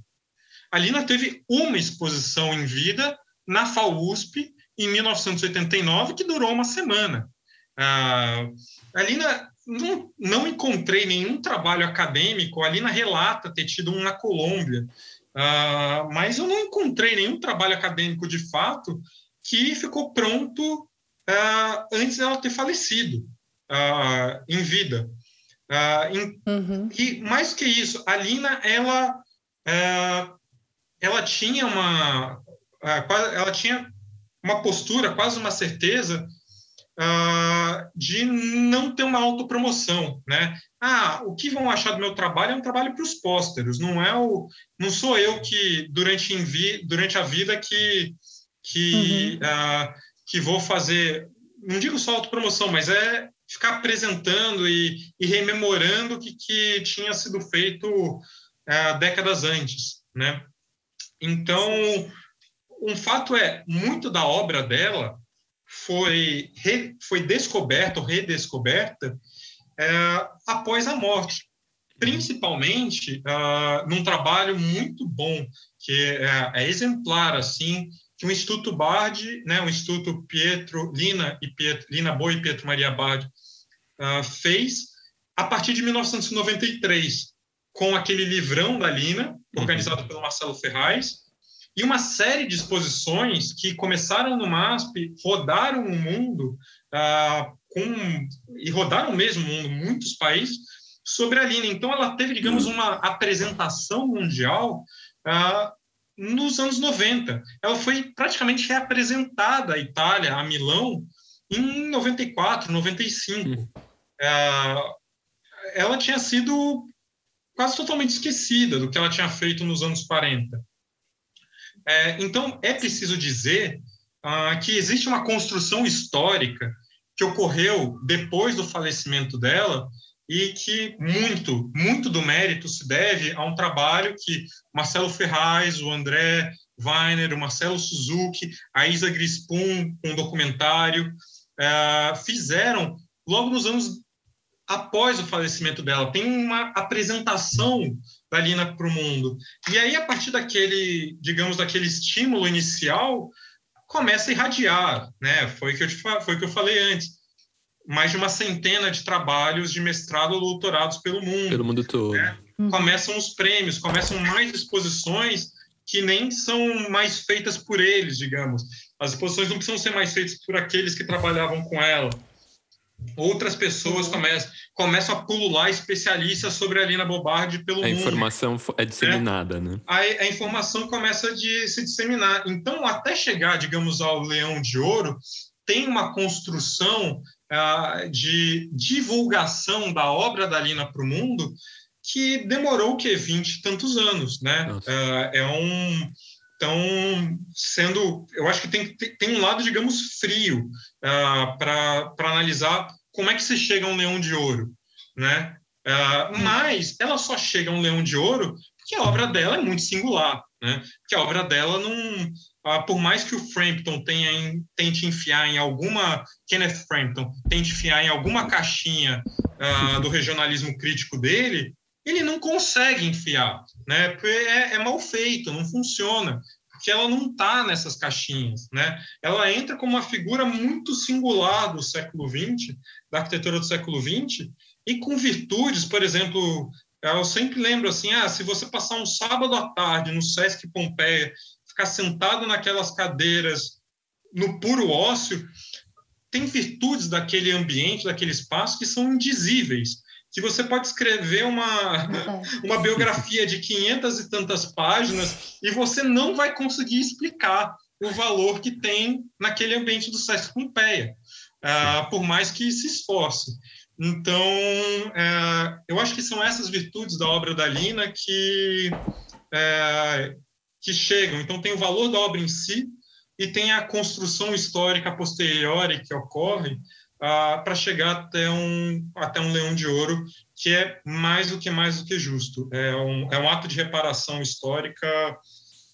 A Lina teve uma exposição em vida na FAUSP em 1989, que durou uma semana. Ah, a Lina não, não, encontrei nenhum trabalho acadêmico. A Lina relata ter tido um na Colômbia, ah, mas eu não encontrei nenhum trabalho acadêmico de fato que ficou pronto ah, antes dela ter falecido uh, em vida. Uh, em, uhum. E mais que isso, a Lina, ela, uh, ela tinha uma, ela tinha uma postura, quase uma certeza de não ter uma autopromoção, né? Ah, o que vão achar do meu trabalho é um trabalho para os pósteros, não é o, não sou eu que durante, durante a vida que que uhum. que vou fazer, não digo só autopromoção, mas é ficar apresentando e, e rememorando o que, que, tinha sido feito uh, décadas antes, né? Então, um fato é, muito da obra dela foi, re, foi descoberta ou redescoberta uh, após a morte, principalmente uh, num trabalho muito bom, que é, é exemplar, assim, que o Instituto Bard, né, o Instituto Pietro Lina e Pietro, Lina Boa e Pietro Maria Bard uh, fez a partir de 1993, com aquele livrão da Lina, uhum. organizado uhum. pelo Marcelo Ferraz, e uma série de exposições que começaram no MASP, rodaram o mundo, uh, com, e rodaram mesmo o mundo, muitos países, sobre a Lina. Então, ela teve, digamos, uma apresentação mundial uh, nos anos 90. Ela foi praticamente reapresentada à Itália, a Milão, em 94, 95. Uhum. É, ela tinha sido quase totalmente esquecida do que ela tinha feito nos anos 40. É, então, é preciso dizer ah, que existe uma construção histórica que ocorreu depois do falecimento dela e que muito, muito do mérito se deve a um trabalho que Marcelo Ferraz, o André Weiner, o Marcelo Suzuki, a Isa Grispun, um documentário, é, fizeram logo nos anos após o falecimento dela. Tem uma apresentação da Lina para o mundo. E aí, a partir daquele, digamos, daquele estímulo inicial, começa a irradiar, né? Foi o que eu, te, foi o que eu falei antes. Mais de uma centena de trabalhos de mestrado ou doutorados pelo mundo. Pelo mundo todo. Né? Uhum. Começam os prêmios, começam mais exposições que nem são mais feitas por eles, digamos. As exposições não precisam ser mais feitas por aqueles que trabalhavam com ela outras pessoas uhum. começam, começam a pulular especialistas sobre a Lina Bobardi pelo a mundo. A informação é disseminada, né? né? A, a, informação começa a de, se disseminar. Então, até chegar, digamos, ao Leão de Ouro, tem uma construção uh, de divulgação da obra da Lina para o mundo que demorou o quê? 20 e tantos anos, né? Uh, é um então, sendo, eu acho que tem, tem um lado, digamos, frio uh, ah, para analisar como é que se chega a um leão de ouro, né? Uh, mas ela só chega a um leão de ouro porque a obra dela é muito singular, né? Porque a obra dela não, uh, por mais que o Frampton tenha em, tente enfiar em alguma, Kenneth Frampton tente enfiar em alguma caixinha uh, do regionalismo crítico dele, ele não consegue enfiar, né? Porque é, é mal feito, não funciona, porque ela não está nessas caixinhas, né? Ela entra como uma figura muito singular do século XX, da arquitetura do século XX, e com virtudes, por exemplo, eu sempre lembro assim, ah, se você passar um sábado à tarde no Sesc Pompeia, ficar sentado naquelas cadeiras no puro ócio, tem virtudes daquele ambiente, daquele espaço que são indizíveis. Que você pode escrever uma, uma biografia de 500 e tantas páginas e você não vai conseguir explicar o valor que tem naquele ambiente do Sesc Pompeia, uh, por mais que se esforce. Então, é, eu acho que são essas virtudes da obra da Lina que, é, que chegam. Então, tem o valor da obra em si e tem a construção histórica posterior que ocorre ah, para chegar até um, até um leão de ouro, que é mais do que mais do que justo. É um, é um ato de reparação histórica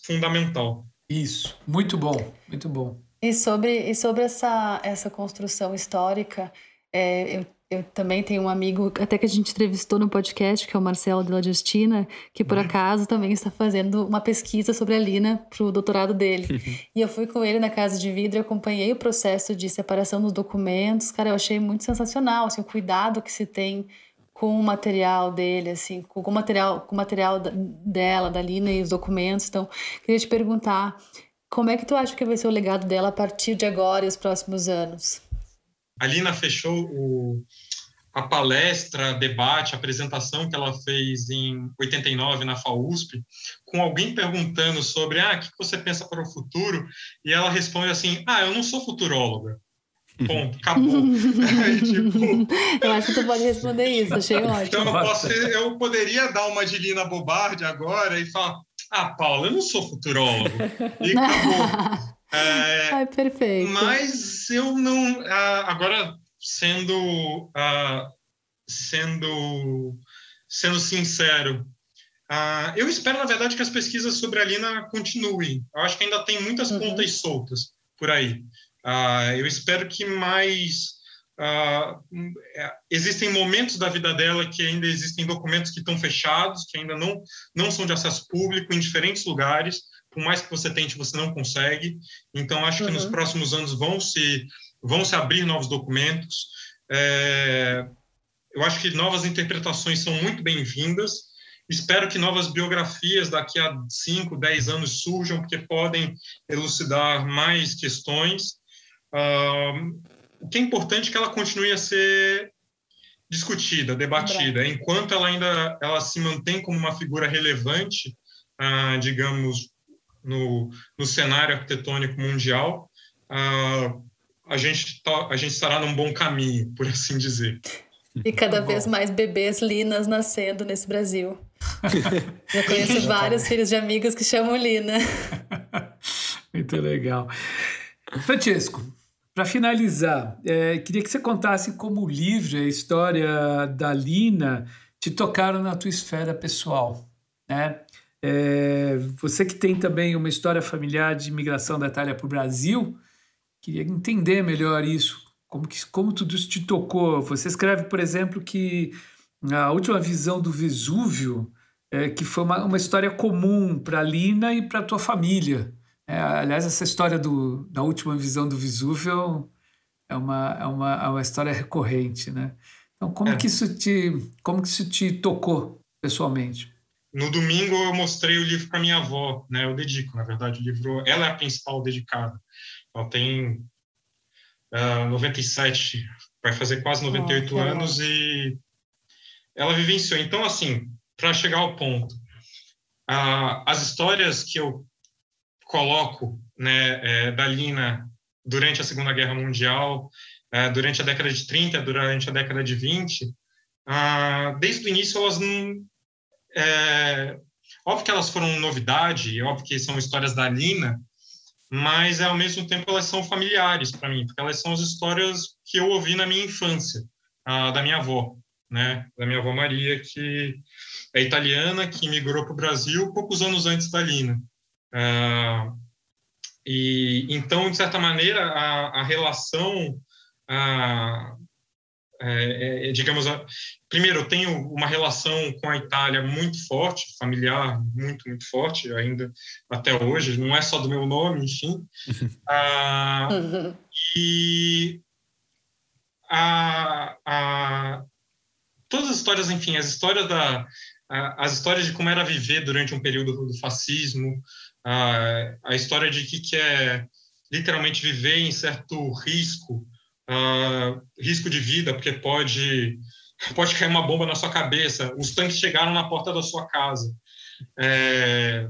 fundamental. Isso, muito bom, muito bom. E sobre, e sobre essa, essa construção histórica, é, eu eu também tenho um amigo, até que a gente entrevistou no podcast, que é o Marcelo de la Justina, que por uhum. acaso também está fazendo uma pesquisa sobre a Lina para o doutorado dele. Uhum. e eu fui com ele na casa de vidro e acompanhei o processo de separação dos documentos. Cara, eu achei muito sensacional, assim, o cuidado que se tem com o material dele, assim, com o material, com o material dela, da Lina e os documentos. Então, queria te perguntar, como é que tu acha que vai ser o legado dela a partir de agora e os próximos anos? A Lina fechou o, a palestra, debate, apresentação que ela fez em 89 na FAUSP, com alguém perguntando sobre ah, o que você pensa para o futuro, e ela responde assim: ah, eu não sou futuróloga. Ponto, acabou. tipo... Eu acho que tu pode responder isso, achei ótimo. Então eu, posso, eu poderia dar uma de Lina Bobardi agora e falar: ah, Paula, eu não sou futurólogo. E acabou. É, Ai, perfeito. Mas eu não. agora, sendo, sendo, sendo sincero, eu espero, na verdade, que as pesquisas sobre a Lina continuem. Eu acho que ainda tem muitas uhum. pontas soltas por aí. eu espero que mais. Uh, existem momentos da vida dela que ainda existem documentos que estão fechados, que ainda não, não são de acesso público em diferentes lugares, por mais que você tente, você não consegue. Então, acho uhum. que nos uhum. próximos anos vão se, vão se abrir novos documentos. É, eu acho que novas interpretações são muito bem-vindas. Espero que novas biografias daqui a 5, 10 anos surjam, porque podem elucidar mais questões. Uh, o que é importante é que ela continue a ser discutida, debatida, enquanto ela ainda ela se mantém como uma figura relevante, uh, digamos, no, no cenário arquitetônico mundial, uh, a, gente a gente estará num bom caminho, por assim dizer. E cada tá vez mais bebês linas nascendo nesse Brasil. Já conheço vários filhos de amigos que chamam Lina. Muito legal. Francesco, para finalizar, é, queria que você contasse como o livro e a história da Lina te tocaram na tua esfera pessoal. Né? É, você que tem também uma história familiar de imigração da Itália para o Brasil, queria entender melhor isso. Como, que, como tudo isso te tocou? Você escreve, por exemplo, que a última visão do Vesúvio, é, que foi uma, uma história comum para a Lina e para tua família. É, aliás, essa história do, da última visão do Vesúvio é uma, é uma, é uma história recorrente, né? Então, como, é. que isso te, como que isso te tocou pessoalmente? No domingo eu mostrei o livro para minha avó, né? Eu dedico, na verdade, o livro. Ela é a principal dedicada. Ela tem uh, 97, vai fazer quase 98 oh, anos e ela vivenciou. Então, assim, para chegar ao ponto, uh, as histórias que eu coloco, né, é, da Lina durante a Segunda Guerra Mundial, é, durante a década de 30, durante a década de 20, uh, ah, desde o início elas não é, óbvio que elas foram novidade, óbvio que são histórias da Nina, mas ao mesmo tempo elas são familiares para mim, porque elas são as histórias que eu ouvi na minha infância, a, da minha avó, né, da minha avó Maria, que é italiana, que migrou para o Brasil poucos anos antes da Lina. Ah, e então, de certa maneira, a, a relação a, é, é, digamos, primeiro, eu tenho uma relação com a Itália muito forte, familiar, muito, muito forte, ainda até hoje, não é só do meu nome, enfim. ah, uhum. E a, a, todas as histórias, enfim, as histórias da, as histórias de como era viver durante um período do fascismo, a, a história de que, que é literalmente viver em certo risco, uh, risco de vida, porque pode pode cair uma bomba na sua cabeça, os tanques chegaram na porta da sua casa. É,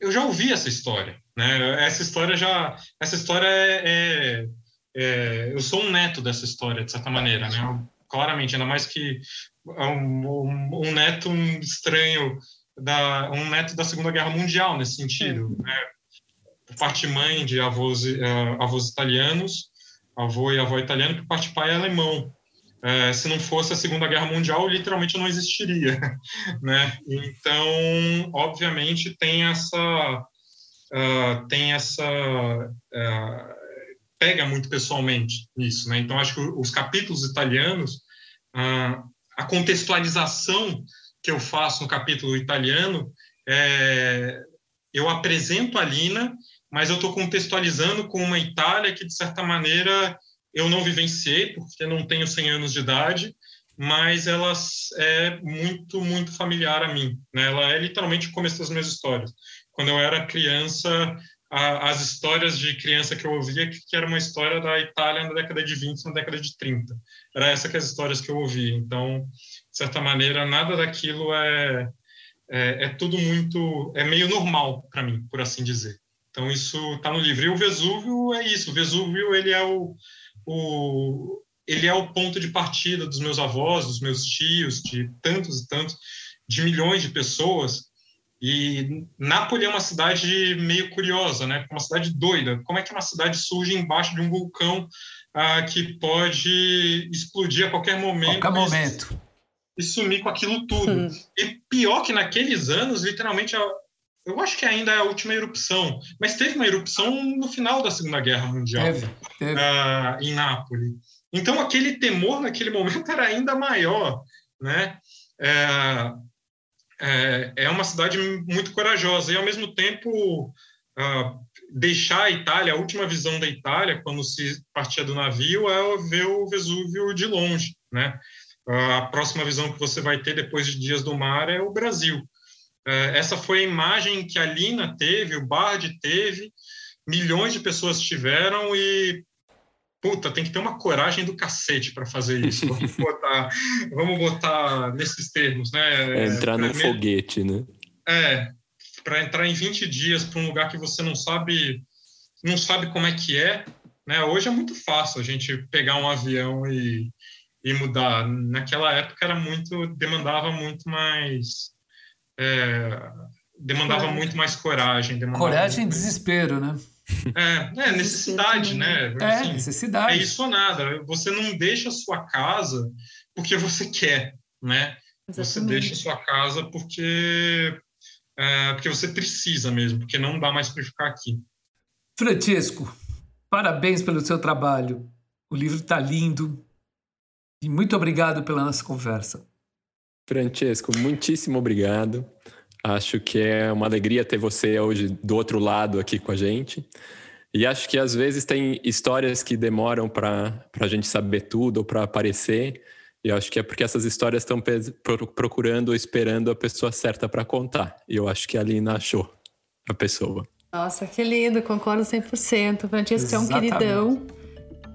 eu já ouvi essa história, né? Essa história já, essa história é, é, é, eu sou um neto dessa história de certa maneira, né? Claramente, ainda mais que um, um, um neto estranho da um neto da Segunda Guerra Mundial nesse sentido, né? Por parte mãe de avós uh, avós italianos, avô e avó italiano, por parte pai é alemão. É, se não fosse a Segunda Guerra Mundial, literalmente não existiria, né? Então, obviamente, tem essa uh, tem essa uh, pega muito pessoalmente nisso, né? Então, acho que os capítulos italianos, uh, a contextualização que eu faço no capítulo italiano, é, eu apresento a Lina, mas eu estou contextualizando com uma Itália que, de certa maneira, eu não vivenciei, porque não tenho 100 anos de idade, mas ela é muito, muito familiar a mim. Né? Ela é literalmente o começo das minhas histórias. Quando eu era criança, a, as histórias de criança que eu ouvia, que, que, era uma história da Itália na década de 20, na década de 30. Era essa que as histórias que eu ouvia. Então, de certa maneira, nada daquilo é, é, é tudo muito... é meio normal para mim, por assim dizer. Então, isso está no livro. E o Vesúvio é isso. O Vesúvio, ele é o o, ele é o ponto de partida dos meus avós, dos meus tios, de tantos e tantos, de milhões de pessoas. E Nápoles é uma cidade meio curiosa, né? Uma cidade doida. Como é que uma cidade surge embaixo de um vulcão ah, que pode explodir a qualquer momento? Qualquer momento. E, e sumir com aquilo tudo. Hum. E pior que naqueles anos, literalmente, eu acho que ainda é a última erupção, mas teve uma erupção no final da Segunda Guerra Mundial, teve, teve. Uh, em Nápoles. Então, aquele temor naquele momento era ainda maior, né? É, é, é uma cidade muito corajosa e, ao mesmo tempo, uh, deixar a Itália, a última visão da Itália, quando se partia do navio, é ver o Vesúvio de longe, né? A próxima visão que você vai ter depois de Dias do Mar é o Brasil. É, essa foi a imagem que a Lina teve, o Bard teve, milhões de pessoas tiveram e puta, tem que ter uma coragem do cacete para fazer isso. Vamos botar, vamos botar nesses termos, né? É entrar num foguete, né? É, para entrar em 20 dias para um lugar que você não sabe, não sabe como é que é, né? Hoje é muito fácil a gente pegar um avião e, e mudar. Naquela época era muito, demandava muito mais é, demandava coragem. muito mais coragem. Coragem e desespero, né? É, é necessidade, né? É, assim, necessidade. É isso ou nada. Você não deixa a sua casa porque você quer, né? Exatamente. Você deixa a sua casa porque, é, porque você precisa mesmo, porque não dá mais para ficar aqui. Francisco, parabéns pelo seu trabalho. O livro está lindo. E muito obrigado pela nossa conversa. Francesco, muitíssimo obrigado. Acho que é uma alegria ter você hoje do outro lado aqui com a gente. E acho que às vezes tem histórias que demoram para a gente saber tudo ou para aparecer. E acho que é porque essas histórias estão procurando ou esperando a pessoa certa para contar. E eu acho que a Lina achou a pessoa. Nossa, que lindo, concordo 100%. Francisco é um queridão,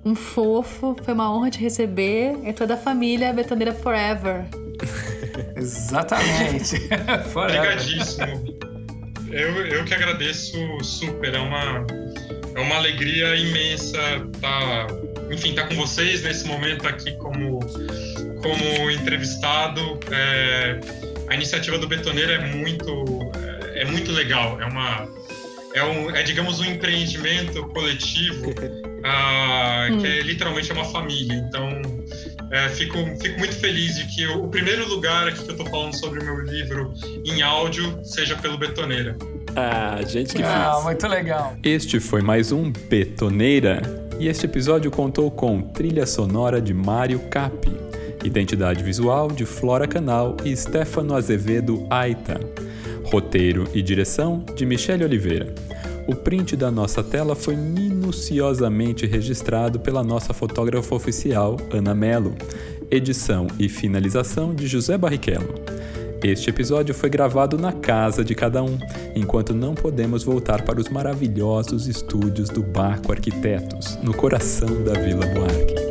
um fofo, foi uma honra te receber. É toda a família Betoneira Forever. Exatamente. Obrigadíssimo. Eu, eu que agradeço super. É uma, é uma alegria imensa estar, tá, enfim, estar tá com vocês nesse momento aqui como, como entrevistado. É, a iniciativa do Betoneiro é muito, é, é muito legal. É uma é, um, é digamos um empreendimento coletivo uh, que é literalmente uma família. Então é, fico, fico muito feliz de que o, o primeiro lugar aqui que eu estou falando sobre o meu livro em áudio seja pelo Betoneira. Ah, gente que ah, fez. muito legal. Este foi mais um Betoneira e este episódio contou com trilha sonora de Mário Capi, identidade visual de Flora Canal e Stefano Azevedo Aita, roteiro e direção de Michele Oliveira. O print da nossa tela foi minuciosamente registrado pela nossa fotógrafa oficial, Ana Melo. edição e finalização de José Barrichello. Este episódio foi gravado na casa de cada um, enquanto não podemos voltar para os maravilhosos estúdios do Baco Arquitetos, no coração da Vila Buarque.